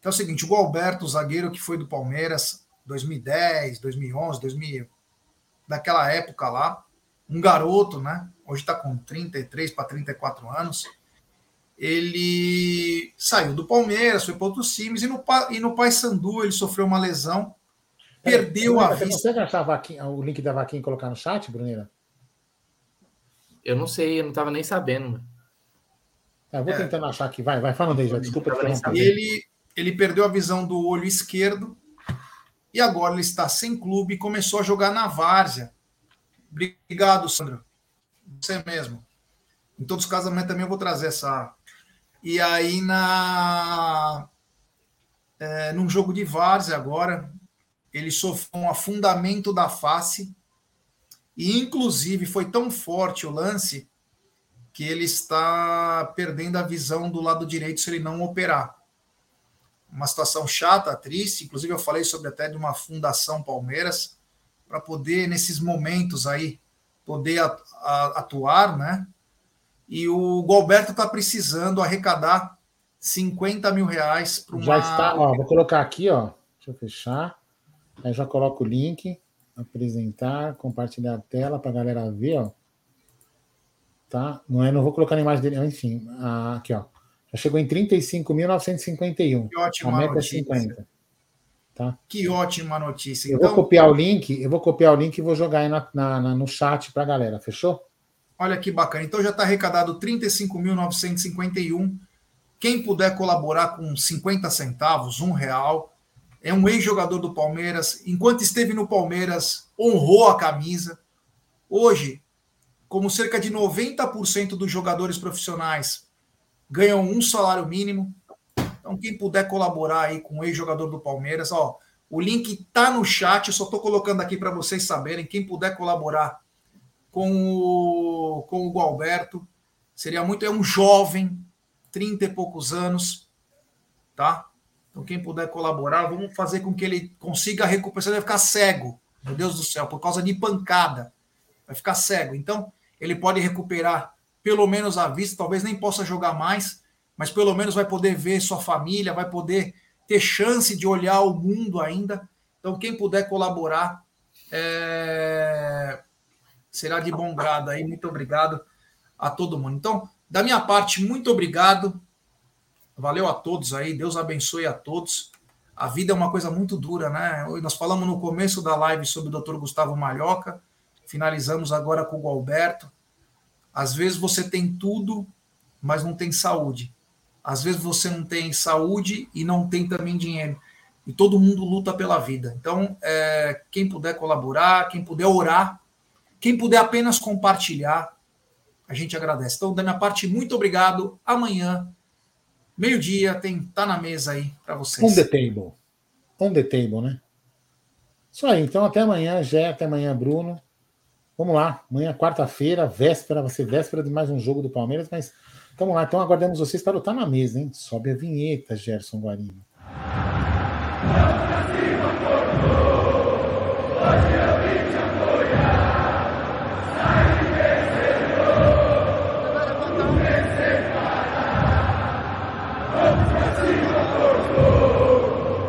C: Que é o seguinte: o Alberto, o zagueiro que foi do Palmeiras, 2010, 2011, 2000, daquela época lá, um garoto, né? Hoje está com 33 para 34 anos ele saiu do Palmeiras, foi para outros times, e no, e no Paysandu ele sofreu uma lesão, é, perdeu a
A: vista. Você consegue achar vaquinha, o link da vaquinha e colocar no chat, Brunera?
B: Eu não sei, eu não estava nem sabendo.
A: É, eu vou é. tentando achar aqui, vai, vai falando aí, já, desculpa.
C: Ele, ele perdeu a visão do olho esquerdo, e agora ele está sem clube e começou a jogar na várzea. Obrigado, Sandro. Você mesmo. Em todos os casos, amanhã também eu vou trazer essa, e aí, na, é, num jogo de várzea agora, ele sofreu um afundamento da face. E, inclusive, foi tão forte o lance que ele está perdendo a visão do lado direito se ele não operar. Uma situação chata, triste. Inclusive, eu falei sobre até de uma fundação Palmeiras para poder, nesses momentos aí, poder atuar, né? E o Galberto está precisando arrecadar 50 mil reais para uma.
A: Já está, ó, vou colocar aqui, ó. Deixa eu fechar. Aí já coloco o link, apresentar, compartilhar a tela para a galera ver, ó. Tá? Não é, não vou colocar a imagem dele, enfim, aqui, ó. Já chegou em 35.951.
C: Que ótima a meta
A: notícia. é 50. Tá?
C: Que ótima notícia.
A: Eu então... vou copiar o link, eu vou copiar o link e vou jogar aí na, na, na no chat para a galera, fechou?
C: Olha que bacana. Então já está arrecadado 35.951. Quem puder colaborar com 50 centavos, um real, é um ex-jogador do Palmeiras. Enquanto esteve no Palmeiras, honrou a camisa. Hoje, como cerca de 90% dos jogadores profissionais ganham um salário mínimo. Então, quem puder colaborar aí com o ex-jogador do Palmeiras, ó, o link está no chat, eu só estou colocando aqui para vocês saberem. Quem puder colaborar com o, com o Gualberto. Seria muito. É um jovem, 30 e poucos anos, tá? Então, quem puder colaborar, vamos fazer com que ele consiga recuperar. Ele vai ficar cego, meu Deus do céu, por causa de pancada. Vai ficar cego. Então, ele pode recuperar pelo menos a vista, talvez nem possa jogar mais, mas pelo menos vai poder ver sua família, vai poder ter chance de olhar o mundo ainda. Então, quem puder colaborar, é será de bom grado aí. Muito obrigado a todo mundo. Então, da minha parte, muito obrigado. Valeu a todos aí. Deus abençoe a todos. A vida é uma coisa muito dura, né? Nós falamos no começo da live sobre o Dr. Gustavo Malhoca, finalizamos agora com o Gualberto. Às vezes você tem tudo, mas não tem saúde. Às vezes você não tem saúde e não tem também dinheiro. E todo mundo luta pela vida. Então, é, quem puder colaborar, quem puder orar quem puder apenas compartilhar, a gente agradece. Então, da minha parte, muito obrigado. Amanhã, meio-dia, tem tá na mesa aí para vocês.
A: On the table. On the table, né? Isso aí. Então, até amanhã, Jé. Até amanhã, Bruno. Vamos lá. Amanhã, quarta-feira, véspera, vai ser véspera de mais um jogo do Palmeiras, mas vamos lá. Então, aguardamos vocês para o Tá na Mesa, hein? Sobe a vinheta, Gerson Guarino.